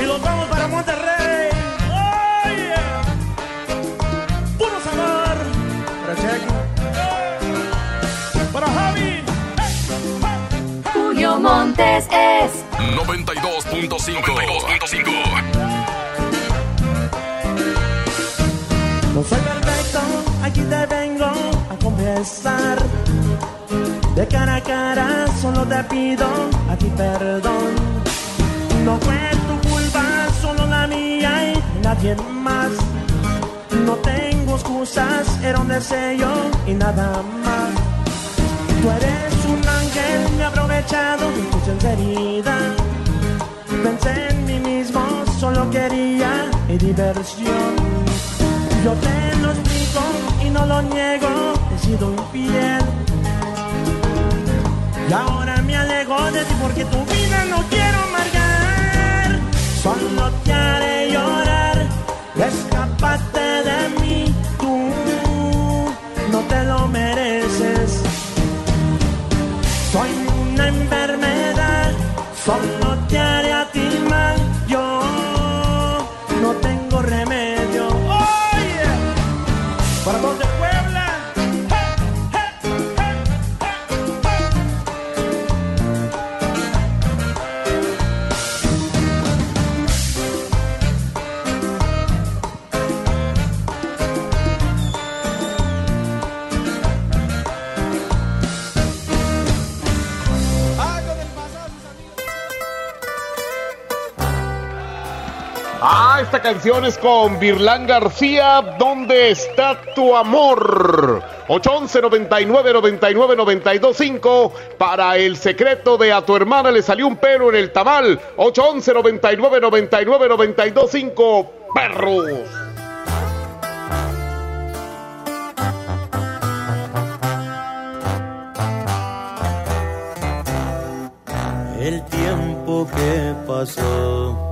Y los vamos para Monterrey. Oh, yeah. Puro sabor. Para Checo. Para Javi. Julio Montes es 92.5. 92.5. No soy perfecto, aquí te vengo a confesar. De cara a cara solo te pido a ti perdón. No fue nadie más. No tengo excusas, era un deseo y nada más. Tú eres un ángel, me he aprovechado de tu sinceridad. Pensé en mí mismo, solo quería mi diversión. Yo te lo explico y no lo niego, he sido infiel. Y ahora me alejo de ti porque tu vida no quiero amargar. Solo te haré llorar, canción es con Virlán García. ¿Dónde está tu amor? 811 99 99 92 5 para el secreto de a tu hermana le salió un pelo en el tamal. 811 99 99 92 5 perros. El tiempo que pasó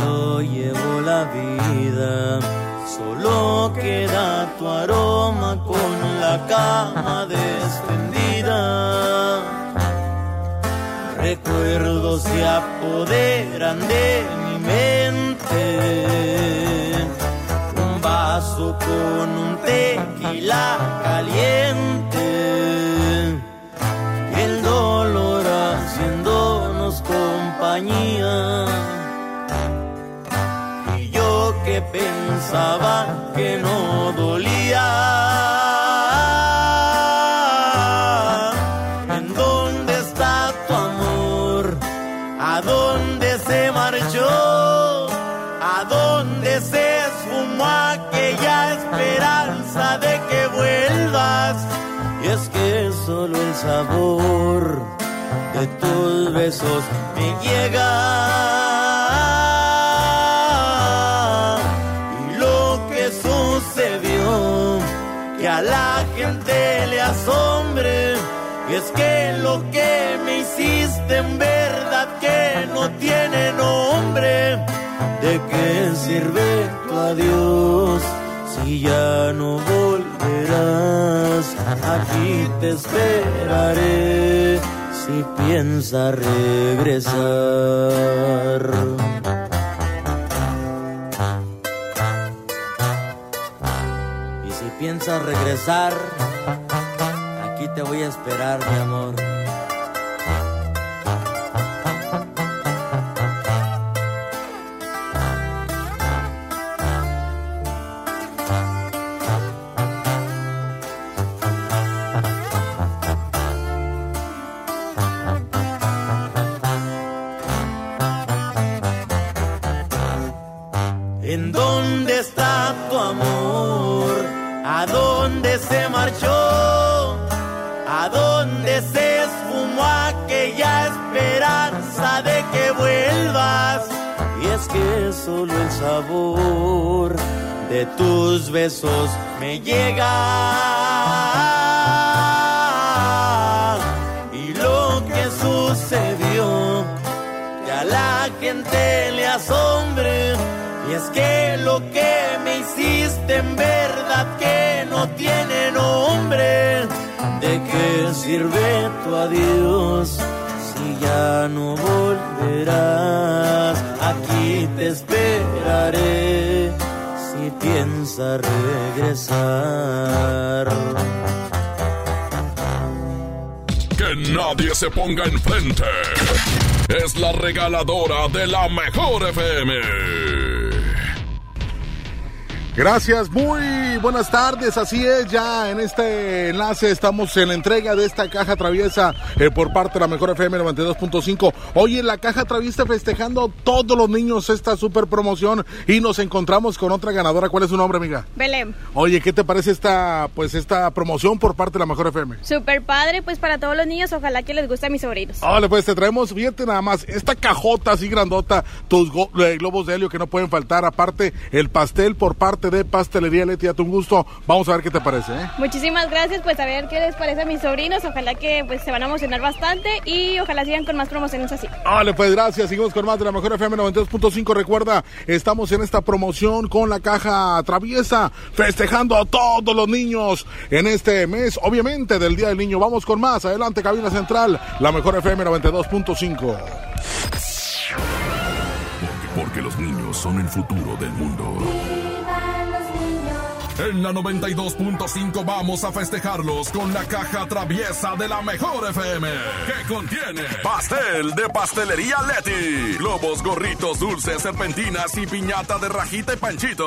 se lo llevó la vida. Solo queda tu aroma con la cama descendida. Recuerdos se apoderan de mi mente. Un vaso con un tequila caliente. El dolor haciéndonos compañía. Pensaba que no dolía. ¿En dónde está tu amor? ¿A dónde se marchó? ¿A dónde se esfumó aquella esperanza de que vuelvas? Y es que solo el sabor de tus besos me llega. Que a la gente le asombre, y es que lo que me hiciste en verdad que no tiene nombre. ¿De qué sirve tu adiós si ya no volverás? Aquí te esperaré si piensas regresar. Piensas regresar, aquí te voy a esperar, mi amor. ¿A dónde se marchó? ¿A dónde se esfumó aquella esperanza de que vuelvas? Y es que solo el sabor de tus besos me llega. Y lo que sucedió, que a la gente le asombre. Y es que lo que me hiciste en verdad que no tiene nombre. ¿De qué sirve tu adiós si ya no volverás? Aquí te esperaré si piensas regresar. Que nadie se ponga enfrente. Es la regaladora de la mejor FM. Gracias, muy buenas tardes. Así es, ya en este enlace estamos en la entrega de esta caja traviesa eh, por parte de la Mejor FM 92.5. Hoy en la caja traviesa festejando todos los niños esta super promoción y nos encontramos con otra ganadora. ¿Cuál es su nombre, amiga? Belén. Oye, ¿qué te parece esta pues esta promoción por parte de la Mejor FM? Super padre, pues para todos los niños, ojalá que les guste a mis sobrinos. Vale, pues te traemos, fíjate nada más, esta cajota así grandota, tus eh, globos de helio que no pueden faltar, aparte el pastel por parte de Pastelería Leti, a tu gusto. Vamos a ver qué te parece, ¿eh? Muchísimas gracias, pues a ver qué les parece a mis sobrinos, ojalá que pues se van a emocionar bastante y ojalá sigan con más promociones así. Vale, pues gracias. Seguimos con más de la mejor FM 92.5. Recuerda, estamos en esta promoción con la caja traviesa, festejando a todos los niños en este mes, obviamente, del Día del Niño. Vamos con más. Adelante, cabina central, la mejor FM 92.5. Porque los niños son el futuro del mundo. En la 92.5 vamos a festejarlos con la caja traviesa de la mejor FM. Que contiene pastel de pastelería Leti, globos, gorritos, dulces, serpentinas y piñata de rajita y panchito.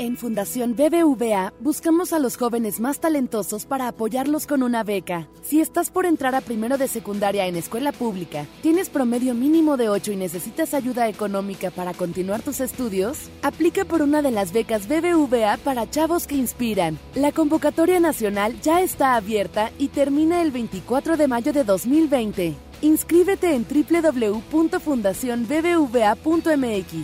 En Fundación BBVA buscamos a los jóvenes más talentosos para apoyarlos con una beca. Si estás por entrar a primero de secundaria en escuela pública, tienes promedio mínimo de 8 y necesitas ayuda económica para continuar tus estudios, aplica por una de las becas BBVA para chavos que inspiran. La convocatoria nacional ya está abierta y termina el 24 de mayo de 2020. Inscríbete en www.fundacionbbva.mx.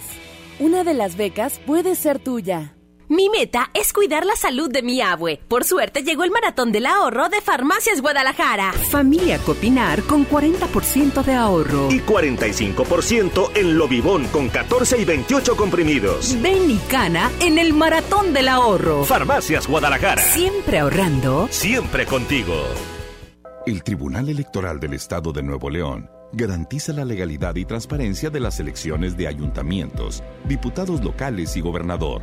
Una de las becas puede ser tuya. Mi meta es cuidar la salud de mi abue. Por suerte llegó el maratón del ahorro de Farmacias Guadalajara. Familia Copinar con 40% de ahorro. Y 45% en Lobibón con 14 y 28 comprimidos. Ven y cana en el maratón del ahorro. Farmacias Guadalajara. Siempre ahorrando. Siempre contigo. El Tribunal Electoral del Estado de Nuevo León garantiza la legalidad y transparencia de las elecciones de ayuntamientos, diputados locales y gobernador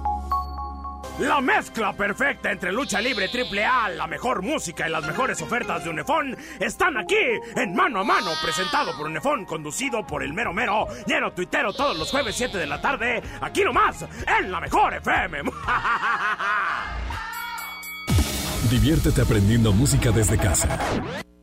La mezcla perfecta entre lucha libre triple A, la mejor música y las mejores ofertas de Unefón están aquí en Mano a Mano, presentado por Unefón, conducido por el mero mero, lleno tuitero todos los jueves 7 de la tarde, aquí nomás, en la mejor FM. Diviértete aprendiendo música desde casa.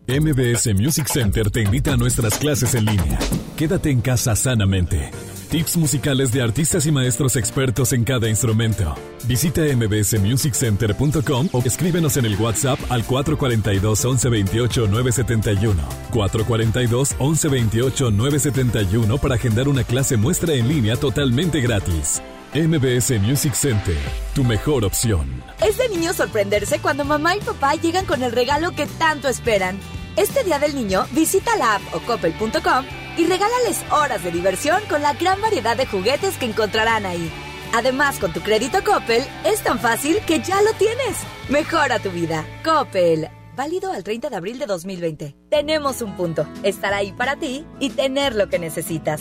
MBS Music Center te invita a nuestras clases en línea. Quédate en casa sanamente. Tips musicales de artistas y maestros expertos en cada instrumento. Visita mbsmusiccenter.com o escríbenos en el WhatsApp al 442 1128 971. 442 1128 971 para agendar una clase muestra en línea totalmente gratis. MBS Music Center, tu mejor opción. Es de niño sorprenderse cuando mamá y papá llegan con el regalo que tanto esperan. Este Día del Niño, visita la app o coppel.com y regálales horas de diversión con la gran variedad de juguetes que encontrarán ahí. Además, con tu crédito Coppel, es tan fácil que ya lo tienes. Mejora tu vida. Coppel. Válido al 30 de abril de 2020. Tenemos un punto. Estar ahí para ti y tener lo que necesitas.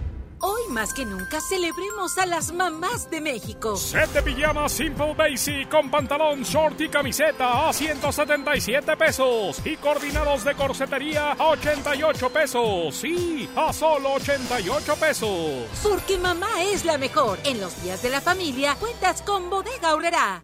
Hoy más que nunca celebremos a las mamás de México. Set de pijamas Simple Basic con pantalón, short y camiseta a 177 pesos. Y coordinados de corsetería a 88 pesos. Sí, a solo 88 pesos. Porque mamá es la mejor. En los días de la familia cuentas con Bodega Horrera.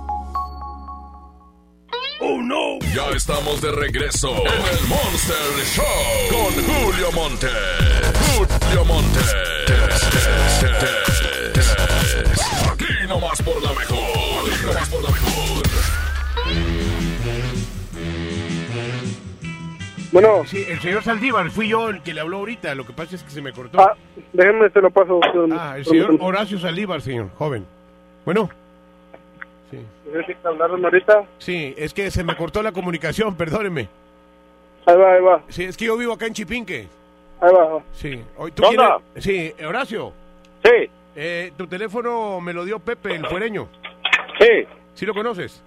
¡Oh, no! Ya estamos de regreso en el Monster Show con Julio Monte. Julio Monte. Aquí nomás por la mejor. Aquí nomás por la mejor. Bueno. Sí, el señor Saldívar, fui yo el que le habló ahorita. Lo que pasa es que se me cortó. Ah, déjeme, se lo paso. Ah, el señor Horacio Saldívar, señor, joven. Bueno. Sí. ¿Necesita hablar ahorita? Sí, es que se me cortó la comunicación, perdóneme. Ahí va, ahí va. Sí, es que yo vivo acá en Chipinque. Ahí va. Sí. Hoy, ¿tú ¿Dónde? quieres- Sí, Horacio. Sí. Eh, tu teléfono me lo dio Pepe, el fuereño. Sí. ¿Sí lo conoces?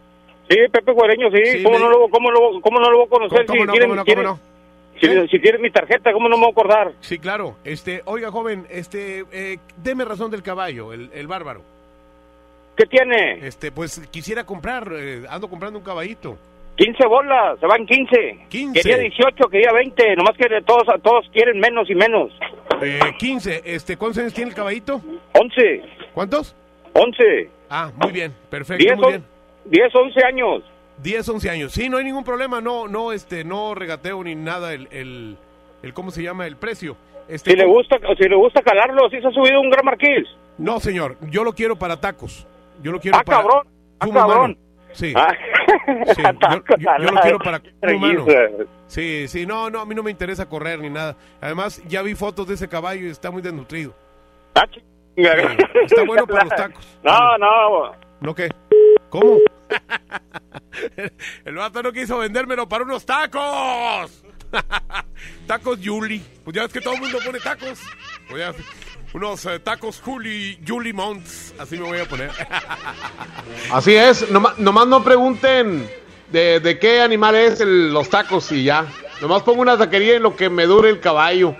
Sí, Pepe Guareño, sí. Sí, ¿Cómo, le- no lo, cómo, lo, ¿Cómo no lo voy a conocer? ¿Cómo si no, tiene- cómo no, tiene- cómo no? Si, si tiene mi tarjeta, ¿cómo no me voy a acordar? Sí, claro. Este, oiga, joven, este, eh, deme razón del caballo, el, el bárbaro. ¿Qué tiene? Este, pues quisiera comprar, eh, ando comprando un caballito. 15 bolas, se van 15. 15. Quería 18, quería 20, nomás que todos, todos quieren menos y menos. Eh, 15, este, ¿cuántos años tiene el caballito? 11. ¿Cuántos? 11. Ah, muy bien, perfecto, 10, muy bien. 10, 11 años. 10, 11 años. Sí, no hay ningún problema, no, no, este, no regateo ni nada el, el, el ¿cómo se llama? El precio. Este, Si le gusta, si le gusta calarlo, si se ha subido un gran marqués. No, señor, yo lo quiero para tacos. Yo lo quiero Ah, para... cabrón, ah, cabrón. Sí. Ah. Sí, yo, yo- yo lo quiero para humano. Sí, sí, no, no, a mí no me interesa correr ni nada. Además, ya vi fotos de ese caballo y está muy desnutrido. está bueno para los tacos. No, no. ¿No qué? ¿Cómo? El vato no quiso vendérmelo para unos tacos. tacos Yuli. Pues ya ves que todo el mundo pone tacos. Pues ya, unos eh, tacos Juli, Juli Monts. Así me voy a poner. Así es, nomás, nomás no pregunten de, de qué animal es el- los tacos y ya. Nomás pongo una taquería en lo que me dure el caballo.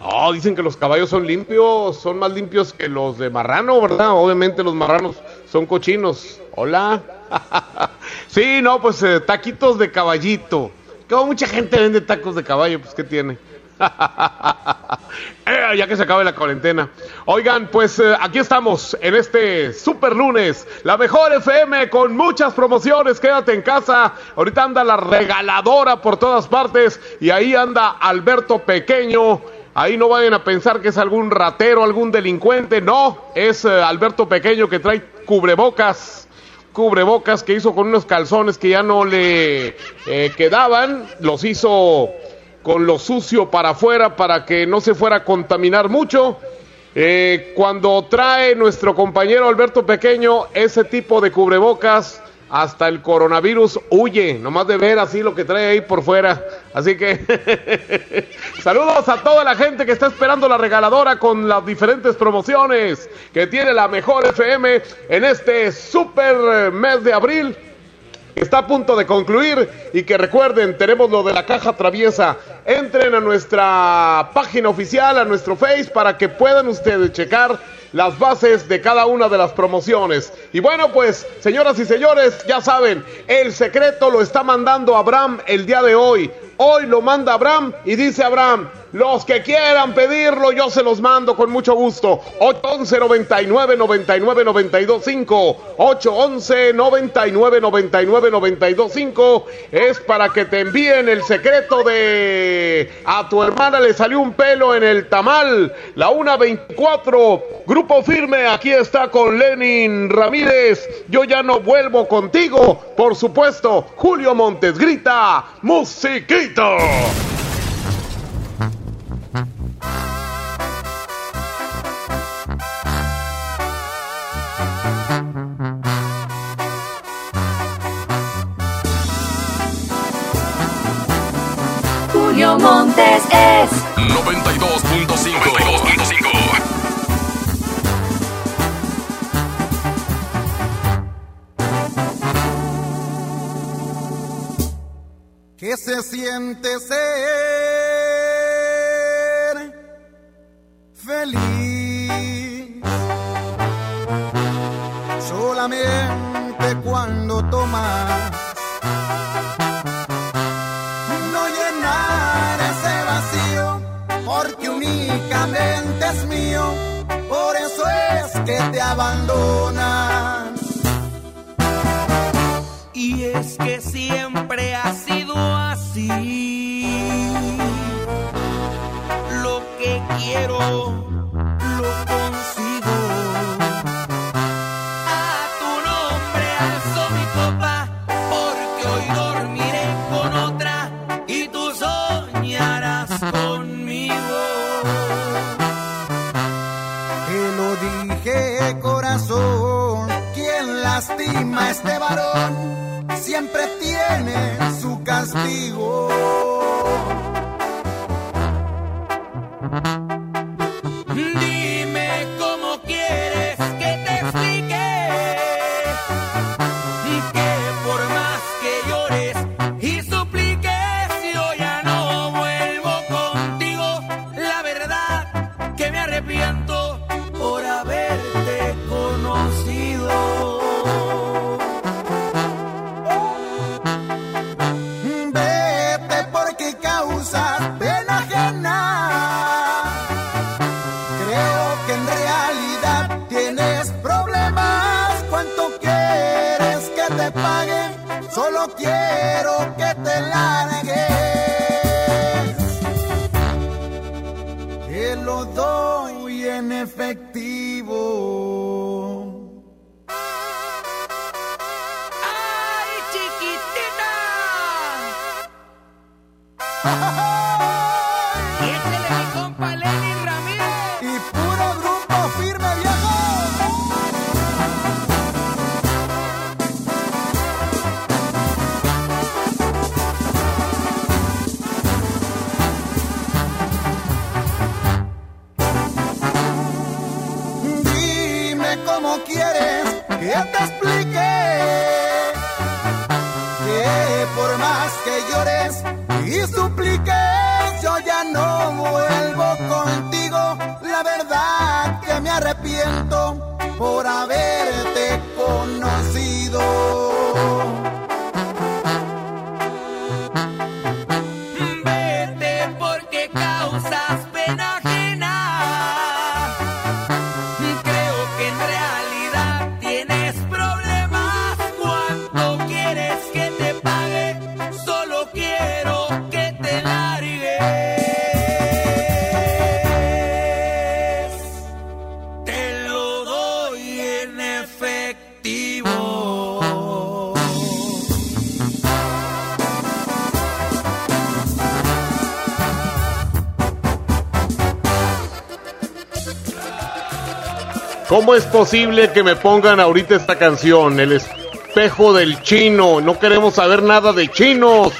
Oh, dicen que los caballos son limpios, son más limpios que los de marrano, ¿verdad? Obviamente los marranos son cochinos. Hola. sí, no, pues eh, taquitos de caballito. Como mucha gente vende tacos de caballo, pues ¿qué tiene? Eh, ya que se acabe la cuarentena. Oigan, pues eh, aquí estamos en este super lunes. La mejor FM con muchas promociones. Quédate en casa. Ahorita anda la regaladora por todas partes. Y ahí anda Alberto Pequeño. Ahí no vayan a pensar que es algún ratero, algún delincuente. No, es eh, Alberto Pequeño que trae cubrebocas cubrebocas que hizo con unos calzones que ya no le quedaban, los hizo con lo sucio para afuera para que no se fuera a contaminar mucho. Eh, cuando trae nuestro compañero Alberto Pequeño ese tipo de cubrebocas, hasta el coronavirus huye, nomás de ver así lo que trae ahí por fuera. Así que saludos a toda la gente que está esperando la regaladora con las diferentes promociones que tiene la mejor FM en este super mes de abril está a punto de concluir y que recuerden, tenemos lo de la caja traviesa. Entren a nuestra página oficial, a nuestro Face, para que puedan ustedes checar las bases de cada una de las promociones. Y bueno, pues, señoras y señores, ya saben, el secreto lo está mandando Abraham el día de hoy. Hoy lo manda Abraham y dice Abraham, los que quieran pedirlo, yo se los mando con mucho gusto. 811 99 99 92 5 811 99 99 92 5 es para que te envíen el secreto de a tu hermana le salió un pelo en el tamal. La 124, grupo firme, aquí está con Lenin Ramírez. Yo ya no vuelvo contigo. Por supuesto, Julio Montes grita, Julio Montes es 92.5. que se siente ser feliz. Solamente cuando tomas no llenar ese vacío, porque únicamente es mío, por eso es que te abandonan. Y es que siempre sido Lo que quiero, lo consigo. A tu nombre alzo mi copa, porque hoy dormiré con otra y tú soñarás conmigo. Te lo dije, corazón, quien lastima a este varón siempre tiene su castigo. ¿Cómo es posible que me pongan ahorita esta canción? El espejo del chino. No queremos saber nada de chinos.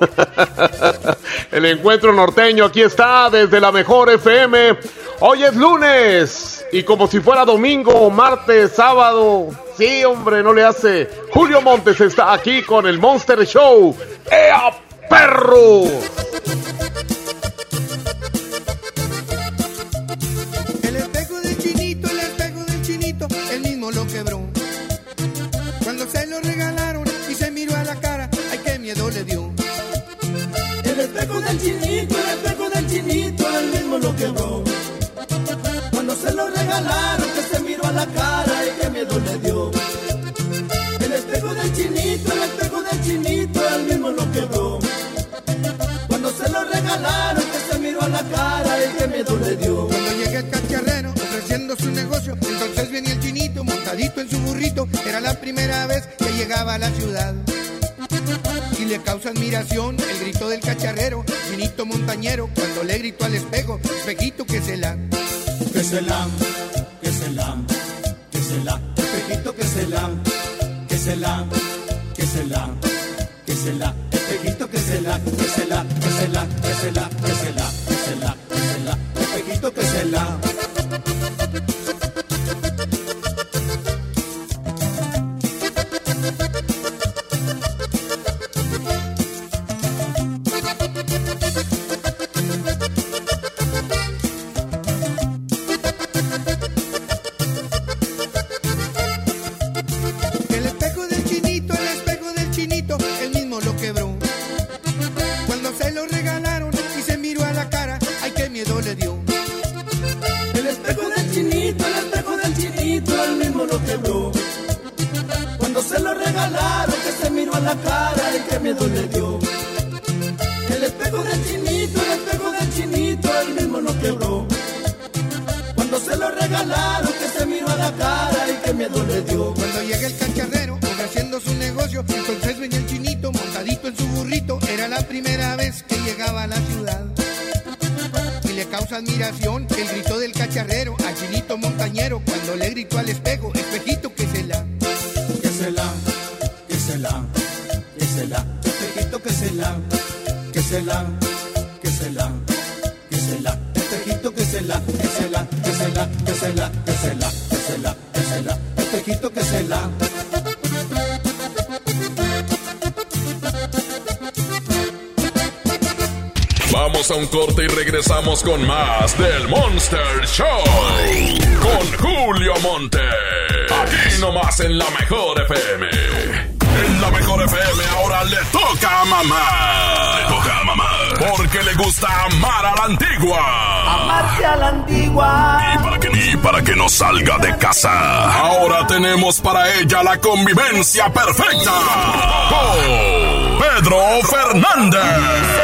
El encuentro norteño aquí está desde la mejor FM. Hoy es lunes y como si fuera domingo, martes, sábado. Sí, hombre, no le hace. Julio Montes está aquí con el Monster Show. ¡Ea, perro! Chinito, el espejo del chinito, él mismo lo quebró. Cuando se lo regalaron, que se miró a la cara y qué miedo le dio. El espejo del chinito, el espejo del chinito, él mismo lo quebró. Cuando se lo regalaron, que se miró a la cara y qué miedo le dio. Cuando llegué al cacharrero ofreciendo su negocio, entonces venía el chinito montadito en su burrito. Era la primera vez que llegaba a la ciudad. Y le causa admiración el grito del cacharrero, chinito montañero, cuando le gritó al espejo, espejito que se la. Que se la, que se la, que se la, espejito que se la, que se la, que se la, que se la, espejito que se la, que se la, que se la, que se la, que se la, que se la, que se la, espejito que se la. Regresamos con más del Monster Show. Con Julio Monte. Aquí nomás en la mejor FM. En la mejor FM ahora le toca a mamá. Le toca a mamá. Porque le gusta amar a la antigua. Amarte a la antigua. Y para que, y para que no salga de casa. Ahora tenemos para ella la convivencia perfecta. Con Pedro Fernández.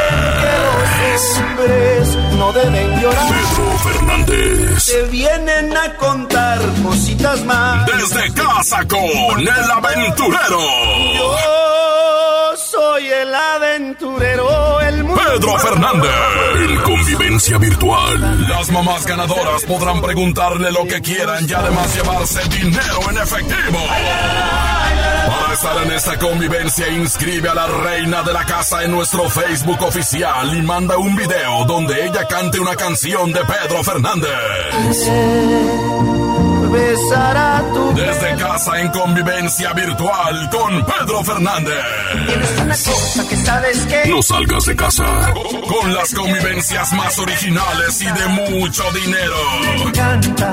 Hombres no deben llorar. Pedro Fernández. Te vienen a contar cositas más. Desde casa con el aventurero. Yo soy el aventurero, el mundo. Pedro Fernández. En convivencia virtual. Las mamás ganadoras podrán preguntarle lo que quieran y además llevarse dinero en efectivo. Para estar en esta convivencia, inscribe a la reina de la casa en nuestro Facebook oficial y manda un video donde ella cante una canción de Pedro Fernández. Desde casa en convivencia virtual con Pedro Fernández. Una cosa que sabes que. No salgas de casa. Con las convivencias más originales y de mucho dinero. Me encanta.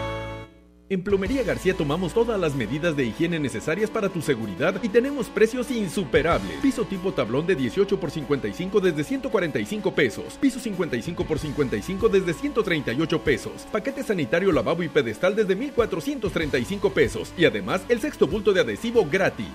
En Plomería García tomamos todas las medidas de higiene necesarias para tu seguridad y tenemos precios insuperables. Piso tipo tablón de 18 por 55 desde 145 pesos. Piso 55 por 55 desde 138 pesos. Paquete sanitario lavabo y pedestal desde 1435 pesos. Y además el sexto bulto de adhesivo gratis.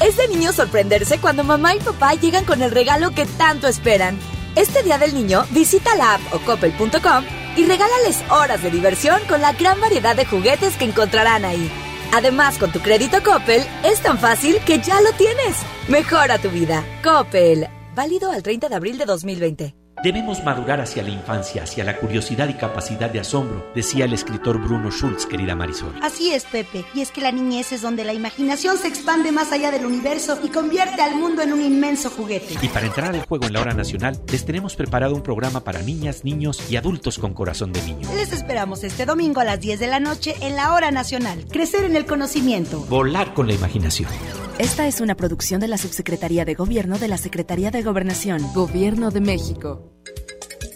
Es de niño sorprenderse cuando mamá y papá llegan con el regalo que tanto esperan. Este Día del Niño, visita la app o coppel.com y regálales horas de diversión con la gran variedad de juguetes que encontrarán ahí. Además, con tu crédito Coppel, es tan fácil que ya lo tienes. Mejora tu vida. Coppel. Válido al 30 de abril de 2020. Debemos madurar hacia la infancia, hacia la curiosidad y capacidad de asombro, decía el escritor Bruno Schulz, querida Marisol. Así es, Pepe, y es que la niñez es donde la imaginación se expande más allá del universo y convierte al mundo en un inmenso juguete. Y para entrar al juego en la hora nacional, les tenemos preparado un programa para niñas, niños y adultos con corazón de niño. Les esperamos este domingo a las 10 de la noche en la hora nacional. Crecer en el conocimiento. Volar con la imaginación. Esta es una producción de la Subsecretaría de Gobierno de la Secretaría de Gobernación, Gobierno de México.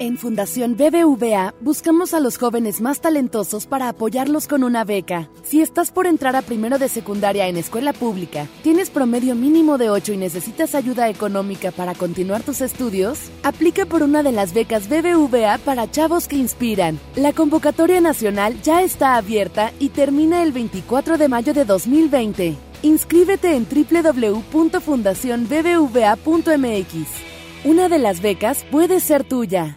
En Fundación BBVA buscamos a los jóvenes más talentosos para apoyarlos con una beca. Si estás por entrar a primero de secundaria en escuela pública, tienes promedio mínimo de 8 y necesitas ayuda económica para continuar tus estudios, aplica por una de las becas BBVA para chavos que inspiran. La convocatoria nacional ya está abierta y termina el 24 de mayo de 2020. Inscríbete en www.fundacionbbva.mx. Una de las becas puede ser tuya.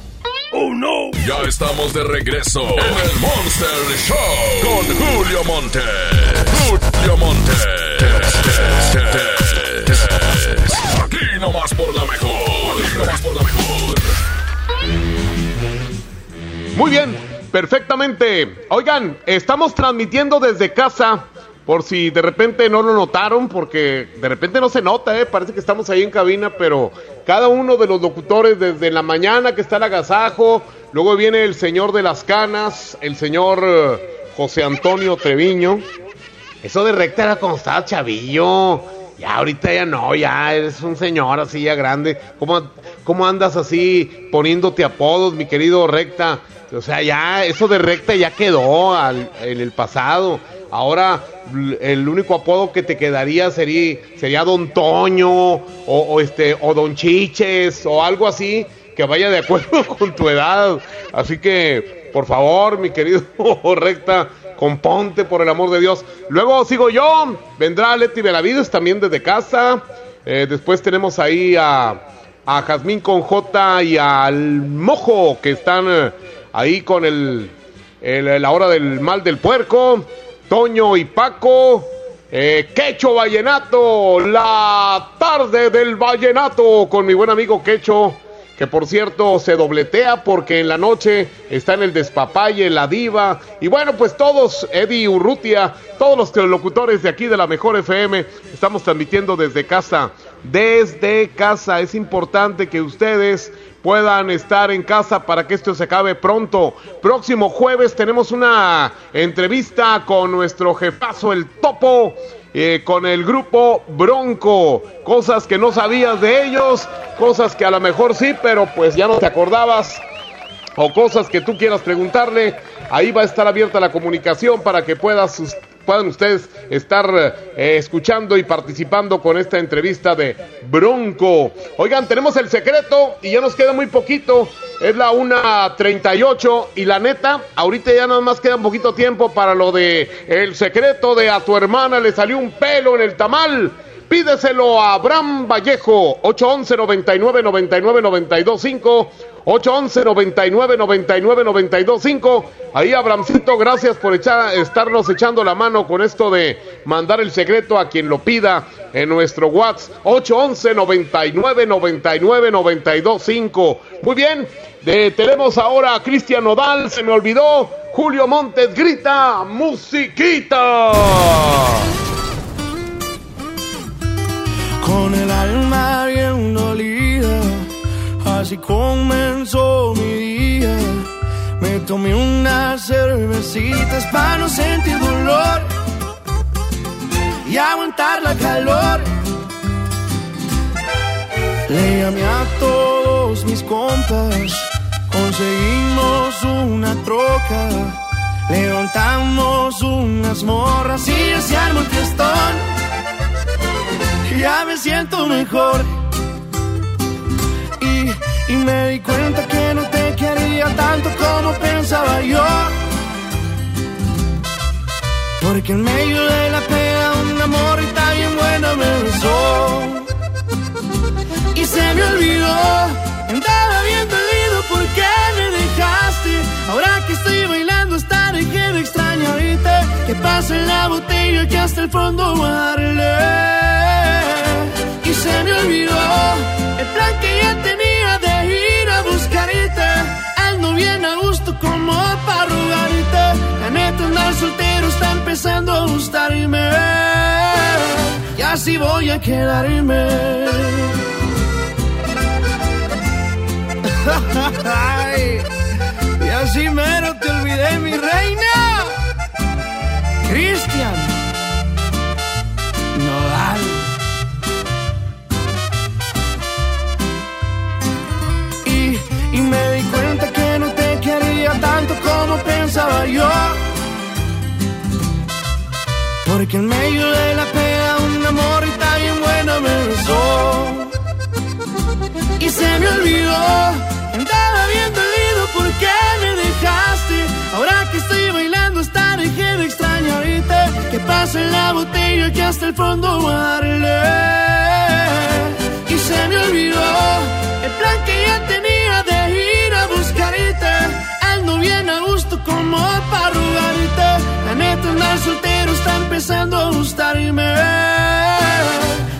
¡Oh, no! Ya estamos de regreso en el Monster Show con Julio Monte. Julio Monte. Aquí nomás por la mejor. Aquí nomás por la mejor. Muy bien, perfectamente. Oigan, estamos transmitiendo desde casa. Por si de repente no lo notaron, porque de repente no se nota, ¿eh? parece que estamos ahí en cabina, pero cada uno de los locutores desde la mañana que está el agasajo, luego viene el señor de las canas, el señor eh, José Antonio Treviño. Eso de recta era cuando estaba chavillo. Ya ahorita ya no, ya eres un señor así ya grande. ¿Cómo, cómo andas así poniéndote apodos, mi querido recta? O sea, ya eso de recta ya quedó al- en el pasado. Ahora el único apodo que te quedaría sería, sería Don Toño o, o este o Don Chiches o algo así que vaya de acuerdo con tu edad. Así que, por favor, mi querido recta, componte por el amor de Dios. Luego sigo yo, vendrá Leti Benavides también desde casa. Eh, después tenemos ahí a, a Jazmín con J y al Mojo que están eh, ahí con el, el- la hora del mal del puerco. Toño y Paco. Eh, Quecho Vallenato, la tarde del Vallenato con mi buen amigo Quecho, que por cierto se dobletea porque en la noche está en el despapalle, la diva, y bueno, pues todos, Eddie Urrutia, todos los locutores de aquí de la Mejor FM, estamos transmitiendo desde casa, desde casa, es importante que ustedes puedan estar en casa para que esto se acabe pronto. Próximo jueves tenemos una entrevista con nuestro jefazo, el Topo, eh, con el grupo Bronco. Cosas que no sabías de ellos, cosas que a lo mejor sí, pero pues ya no te acordabas. O cosas que tú quieras preguntarle, ahí va a estar abierta la comunicación para que puedas, puedan ustedes estar eh, escuchando y participando con esta entrevista de Bronco. Oigan, tenemos el secreto y ya nos queda muy poquito. Es la 1.38 y la neta, ahorita ya nada más queda un poquito tiempo para lo de el secreto de a tu hermana le salió un pelo en el tamal. Pídeselo a Abraham Vallejo, 811 99 99 925 811 99 99 925 Ahí, Abramcito, gracias por echar, estarnos echando la mano con esto de mandar el secreto a quien lo pida en nuestro WhatsApp 811 99 99 925 Muy bien, de- tenemos ahora a Cristian Nodal, se me olvidó. Julio Montes grita, musiquita. Así comenzó mi día. Me tomé unas cervecitas para no sentir dolor y aguantar la calor. Le llamé a todos mis compas, conseguimos una troca, levantamos unas morras y se armó el ya me siento mejor. Y me di cuenta que no te quería tanto como pensaba yo. Porque en medio de la pena un amor y tan bien buena me besó. Y se me olvidó, andaba bien perdido porque me dejaste. Ahora que estoy bailando hasta dejé de extrañarte. Que pasa en la botella que hasta el fondo darle. Y se me olvidó el plan que ya tenía ir a buscarte. bien a gusto como para rogarte. La neta andar soltero está empezando a gustarme. Y así voy a quedarme. Y así mero te olvidé, mi reina. Cristian pensaba yo. Porque en medio de la pena una morrita bien buena me besó. Y se me olvidó, andaba bien dolido porque me dejaste. Ahora que estoy bailando hasta dejé de extrañarte. Que pasa en la botella que hasta el fondo darle. Y se me olvidó el plan que ya tenía bien a gusto como para rogarte. La neta andar soltero está empezando a gustarme.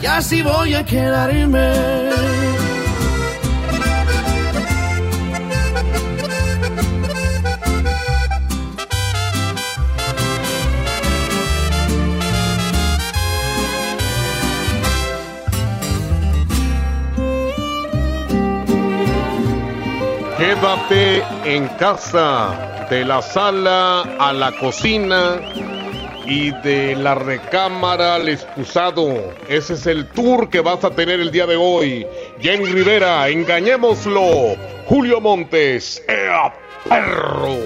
Y así voy a quedarme. En casa, de la sala a la cocina y de la recámara al excusado. Ese es el tour que vas a tener el día de hoy. Jenny Rivera, engañémoslo. Julio Montes, ¡Ea, perro!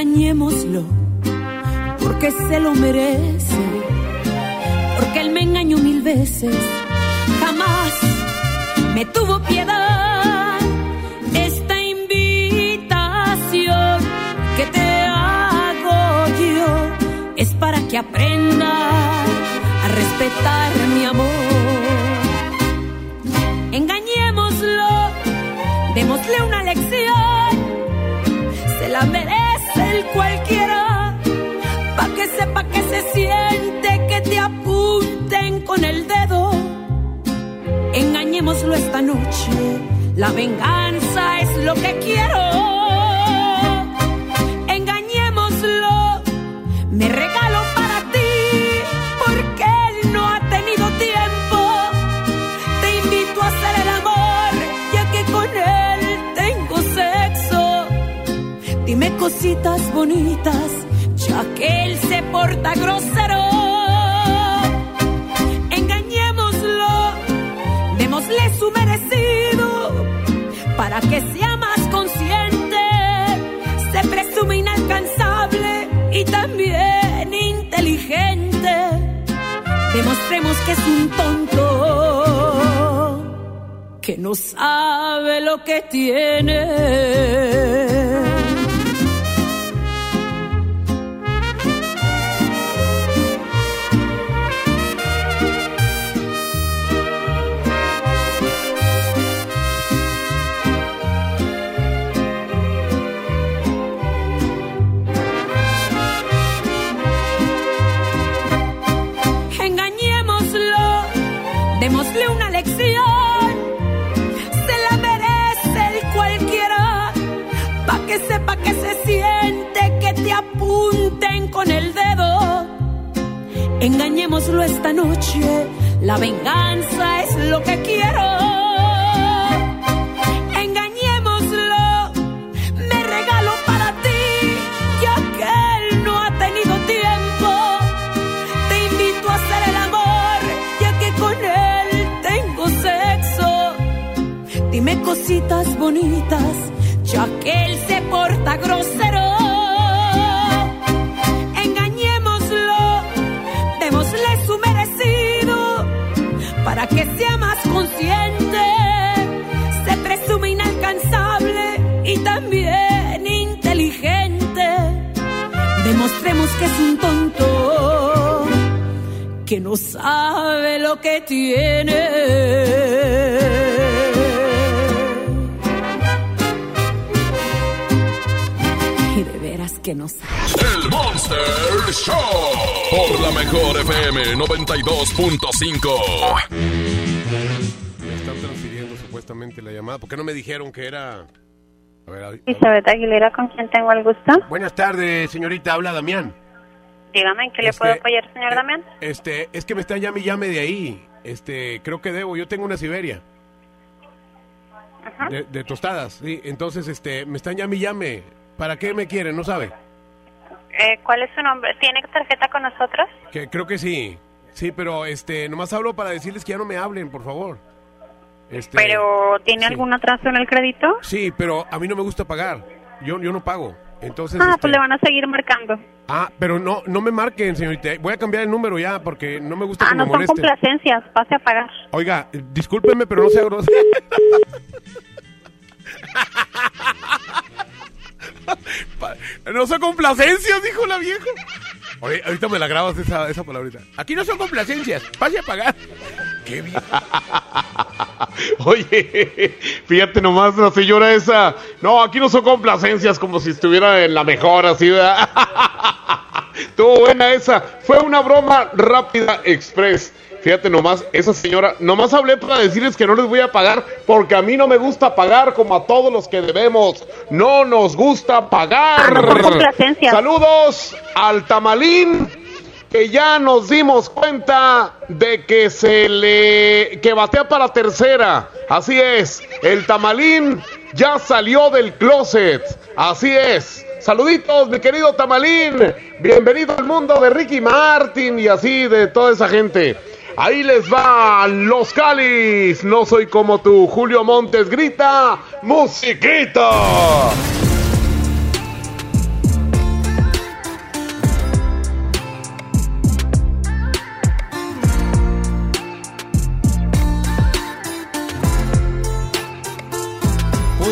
Engañémoslo, porque se lo merece, porque él me engañó mil veces, jamás me tuvo piedad. Esta invitación que te hago yo es para que aprenda a respetar mi amor. Engañémoslo, démosle una lección, se la merece cualquiera, pa' que sepa que se siente que te apunten con el dedo. Engañémoslo esta noche, la venganza es lo que quiero. Dime cositas bonitas, ya que él se porta grosero. Engañémoslo, démosle su merecido, para que sea más consciente. Se presume inalcanzable y también inteligente. Demostremos que es un tonto, que no sabe lo que tiene. Engañémoslo esta noche, la venganza es lo que quiero. Engañémoslo, me regalo para ti, ya que él no ha tenido tiempo. Te invito a hacer el amor, ya que con él tengo sexo. Dime cositas bonitas, ya que él se porta grosero. Demostremos que es un tonto, que no sabe lo que tiene. Y de veras que no sabe. El Monster Show. Por la mejor FM 92.5. Me están transfiriendo supuestamente la llamada. ¿Por qué no me dijeron que era.? A ver, a- Elizabeth Aguilera, ¿con quién tengo el gusto? Buenas tardes, señorita. Habla Damián. Dígame, ¿en qué le Este, puedo apoyar, señor Damián? Este, es que me está llame y llame de ahí. Este, creo que debo. Yo tengo una Siberia. De, de tostadas, sí. Entonces, este, me están llame y llame. ¿Para qué me quieren? ¿No sabe? Eh, ¿Cuál es su nombre? ¿Tiene tarjeta con nosotros? Que creo que sí. Sí, pero este, nomás hablo para decirles que ya no me hablen, por favor. Este, ¿Pero tiene sí. algún atraso en el crédito? Sí, pero a mí no me gusta pagar. Yo, yo no pago. Entonces, ah, este, pues le van a seguir marcando. ah, pero no, no me marquen, señorita. Voy a cambiar el número ya porque no me gusta Ah, que no me son complacencias, pase a pagar. Oiga, discúlpeme, pero no sea grosero. No son complacencias, dijo la vieja. Oye, ahorita me la grabas esa, esa palabrita. Aquí no son complacencias, pase a pagar. Qué bien. Oye, fíjate nomás la señora esa. No, aquí no son complacencias como si estuviera en la mejor, así, ¿verdad? Estuvo buena esa. Fue una broma rápida express. Fíjate nomás, esa señora, nomás hablé para decirles que no les voy a pagar porque a mí no me gusta pagar como a todos los que debemos. No nos gusta pagar. Ah, no. Saludos al tamalín que ya nos dimos cuenta de que se le que batea para tercera. Así es, el tamalín ya salió del closet. Así es. Saluditos, mi querido tamalín. Bienvenido al mundo de Ricky Martin y así de toda esa gente. Ahí les va los Calis. No soy como tú, Julio Montes grita, musiquita.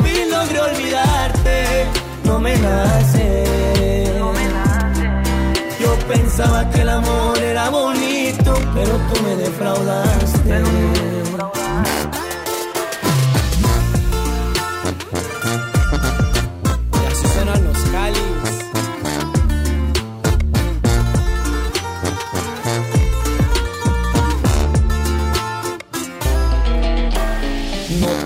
logre No me nace. Yo pensaba que el amor era bonito, pero tú me defraudaste. Y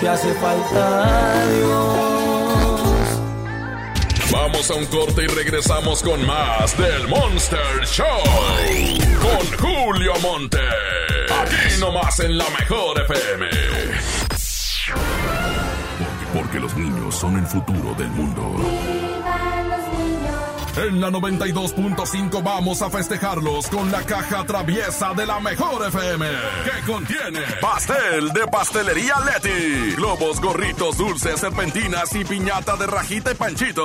Te hace falta Dios. Vamos a un corte y regresamos con más del Monster Show. Con Julio Monte. Aquí nomás en la mejor FM. Porque los niños son el futuro del mundo. En la 92.5 vamos a festejarlos con la caja traviesa de la mejor FM. Que contiene pastel de pastelería Leti, globos, gorritos, dulces, serpentinas y piñata de rajita y panchito.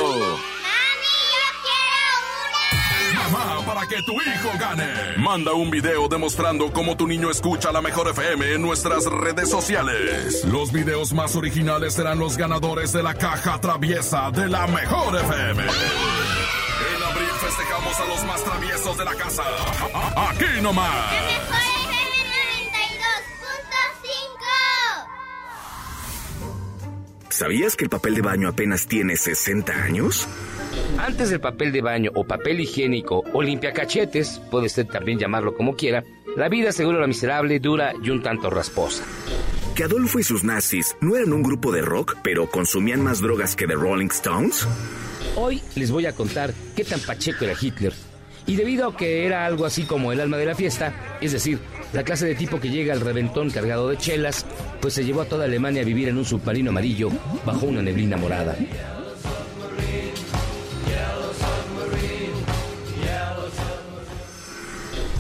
Mamá, para que tu hijo gane. Manda un video demostrando cómo tu niño escucha la mejor FM en nuestras redes sociales. Los videos más originales serán los ganadores de la caja traviesa de la mejor FM. Festejamos a los más traviesos de la casa. Aquí nomás. ¿Sabías que el papel de baño apenas tiene 60 años? Antes del papel de baño o papel higiénico o limpiacachetes, puede usted también llamarlo como quiera, la vida seguro la miserable, dura y un tanto rasposa. ¿Que Adolfo y sus nazis no eran un grupo de rock, pero consumían más drogas que The Rolling Stones? Hoy les voy a contar qué tan pacheco era Hitler. Y debido a que era algo así como el alma de la fiesta, es decir, la clase de tipo que llega al reventón cargado de chelas, pues se llevó a toda Alemania a vivir en un submarino amarillo bajo una neblina morada.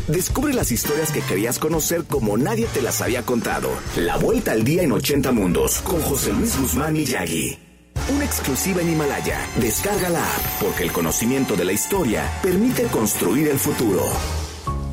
Descubre las historias que querías conocer como nadie te las había contado. La vuelta al día en 80 mundos con José Luis Guzmán y Yagi. Una exclusiva en Himalaya. Descarga la app porque el conocimiento de la historia permite construir el futuro.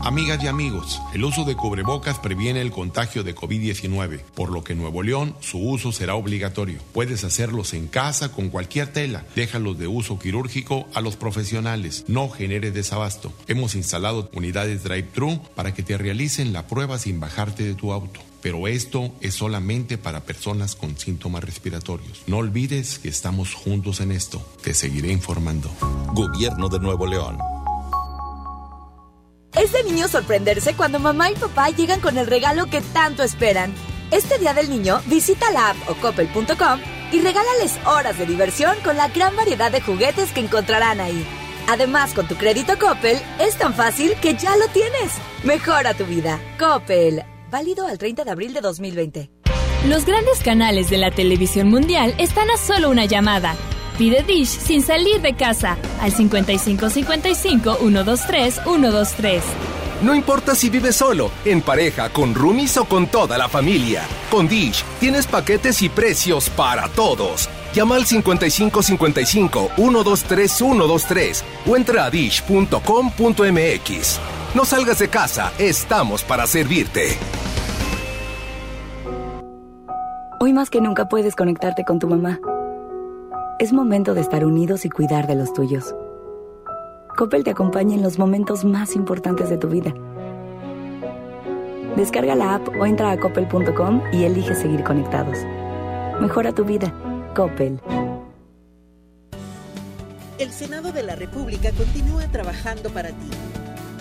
Amigas y amigos, el uso de cubrebocas previene el contagio de COVID-19, por lo que en Nuevo León su uso será obligatorio. Puedes hacerlos en casa con cualquier tela. Déjalos de uso quirúrgico a los profesionales. No genere desabasto. Hemos instalado unidades drive-thru para que te realicen la prueba sin bajarte de tu auto. Pero esto es solamente para personas con síntomas respiratorios. No olvides que estamos juntos en esto. Te seguiré informando. Gobierno de Nuevo León. Es de niño sorprenderse cuando mamá y papá llegan con el regalo que tanto esperan. Este día del niño, visita la app o coppel.com y regálales horas de diversión con la gran variedad de juguetes que encontrarán ahí. Además, con tu crédito Coppel, es tan fácil que ya lo tienes. Mejora tu vida. Coppel. Válido al 30 de abril de 2020. Los grandes canales de la televisión mundial están a solo una llamada. Pide Dish sin salir de casa al 5555 123 123. No importa si vives solo, en pareja, con roomies o con toda la familia. Con Dish tienes paquetes y precios para todos. Llama al 5555 123 123 o entra a dish.com.mx. No salgas de casa, estamos para servirte. Hoy más que nunca puedes conectarte con tu mamá. Es momento de estar unidos y cuidar de los tuyos. Coppel te acompaña en los momentos más importantes de tu vida. Descarga la app o entra a coppel.com y elige seguir conectados. Mejora tu vida. Coppel. El Senado de la República continúa trabajando para ti.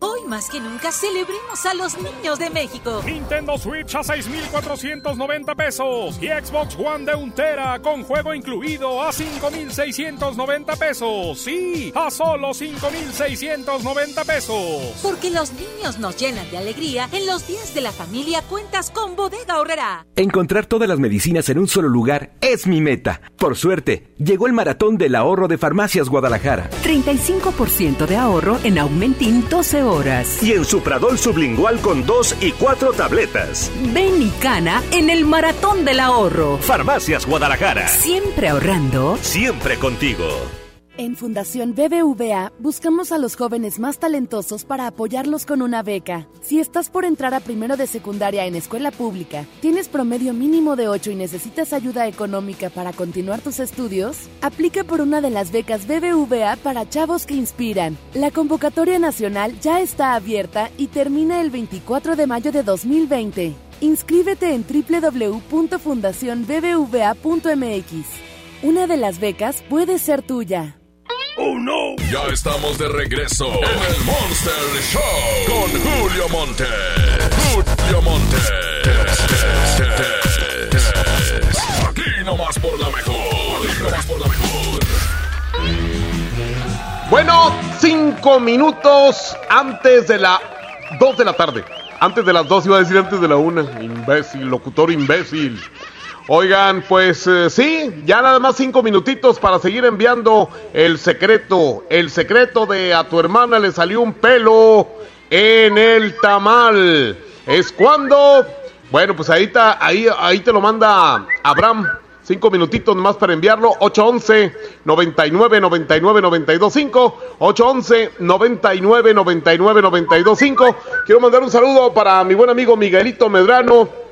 Hoy más que nunca celebremos a los niños de México. Nintendo Switch a 6,490 pesos y Xbox One de un tera con juego incluido a 5,690 pesos. Sí, a solo 5,690 pesos. Porque los niños nos llenan de alegría. En los días de la familia cuentas con Bodega Horrera. Encontrar todas las medicinas en un solo lugar es mi meta. Por suerte, llegó el maratón del ahorro de Farmacias Guadalajara. 35% de ahorro en Aumentin 12 horas. Y en Supradol sublingual con 2 y 4 tabletas. Ven y cana en el Maratón del Ahorro. Farmacias Guadalajara. Siempre ahorrando. Siempre contigo. En Fundación BBVA buscamos a los jóvenes más talentosos para apoyarlos con una beca. Si estás por entrar a primero de secundaria en escuela pública, tienes promedio mínimo de 8 y necesitas ayuda económica para continuar tus estudios, aplica por una de las becas BBVA para chavos que inspiran. La convocatoria nacional ya está abierta y termina el 24 de mayo de 2020. Inscríbete en www.fundacionbbva.mx. Una de las becas puede ser tuya. ¡Oh, no! Ya estamos de regreso en el Monster Show con Julio Monte. Julio Monte. Aquí nomás por la mejor. Aquí nomás por la mejor. Bueno, cinco minutos antes de la dos de la tarde. Antes de las dos iba a decir antes de la una. Imbécil, locutor imbécil. Oigan, pues eh, sí, ya nada más cinco minutitos para seguir enviando el secreto. El secreto de a tu hermana le salió un pelo en el tamal. ¿Es cuando? Bueno, pues ahí, está, ahí, ahí te lo manda Abraham. Cinco minutitos más para enviarlo. 811 99 99 92 5. 811 99 99 92 5. Quiero mandar un saludo para mi buen amigo Miguelito Medrano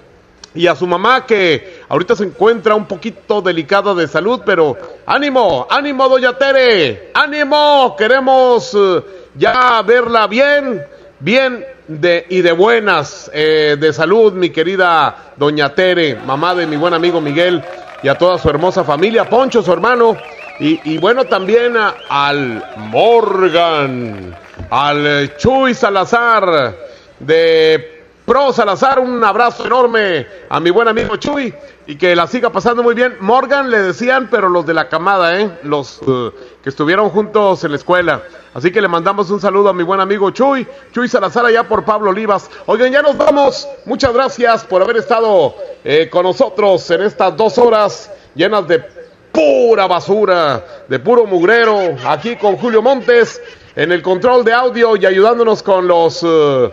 y a su mamá que ahorita se encuentra un poquito delicada de salud, pero ánimo, ánimo, doña Tere, ánimo, queremos eh, ya verla bien, bien de, y de buenas, eh, de salud, mi querida doña Tere, mamá de mi buen amigo Miguel y a toda su hermosa familia, Poncho, su hermano, y, y bueno, también al Morgan, al Chuy Salazar de Pro Salazar, un abrazo enorme a mi buen amigo Chuy y que la siga pasando muy bien. Morgan le decían, pero los de la camada, ¿eh? los eh, que estuvieron juntos en la escuela. Así que le mandamos un saludo a mi buen amigo Chuy, Chuy Salazar allá por Pablo Olivas. Oigan, ya nos vamos. Muchas gracias por haber estado eh, con nosotros en estas dos horas llenas de pura basura, de puro mugrero, aquí con Julio Montes en el control de audio y ayudándonos con los eh,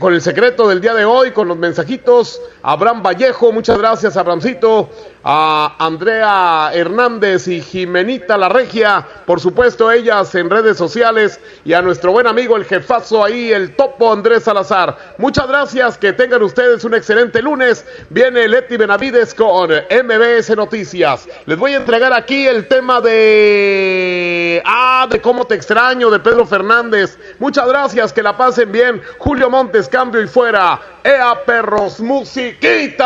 con el secreto del día de hoy, con los mensajitos. Abraham Vallejo, muchas gracias, Abrahamcito. A Andrea Hernández y Jimenita La Regia, por supuesto, ellas en redes sociales. Y a nuestro buen amigo, el jefazo ahí, el topo Andrés Salazar. Muchas gracias, que tengan ustedes un excelente lunes. Viene Leti Benavides con MBS Noticias. Les voy a entregar aquí el tema de. Ah, de cómo te extraño, de Pedro Fernández. Muchas gracias, que la pasen bien. Julio Montes, cambio y fuera. ¡Ea perros, musiquita!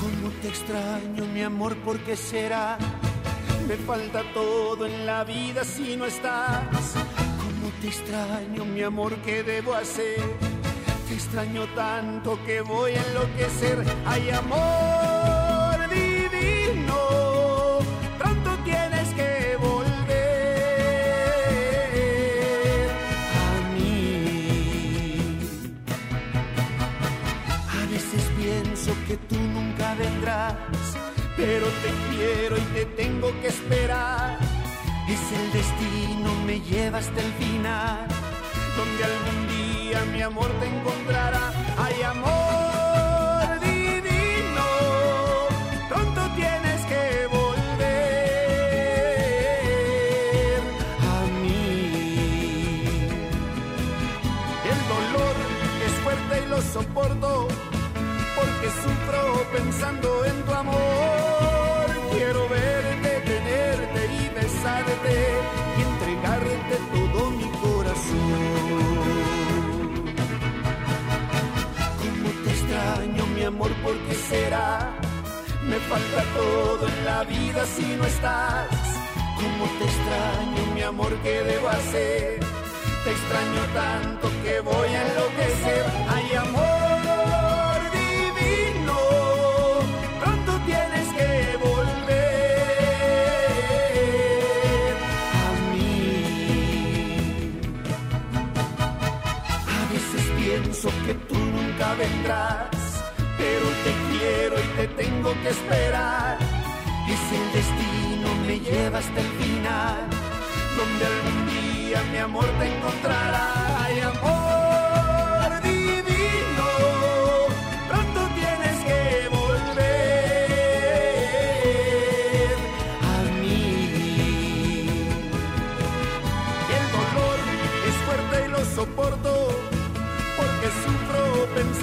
¿Cómo te extraño, mi amor? ¿Por qué será? Me falta todo en la vida si no estás. ¿Cómo te extraño, mi amor? ¿Qué debo hacer? Te extraño tanto que voy a enloquecer. Ay, amor divino, pronto tienes que volver a mí. A veces pienso que tú nunca vendrás, pero te quiero y te tengo que esperar. Es el destino, me lleva hasta el final, donde algún día mi amor te encontrará. Ay, amor divino, pronto tienes que volver a mí. El dolor es fuerte y lo soporto porque sufro pensando en tu amor. Y entregarte todo mi corazón. Cómo te extraño, mi amor, ¿por qué será? Me falta todo en la vida si no estás. Cómo te extraño, mi amor, ¿qué debo hacer? Te extraño tanto que voy a enloquecer. Ay, amor pero te quiero y te tengo que esperar. Es el destino lleva hasta el final, donde algún día mi amor te encontrará.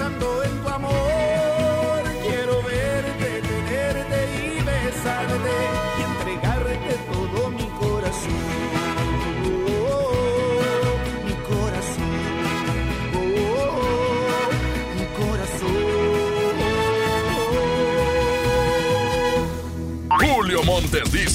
Pensando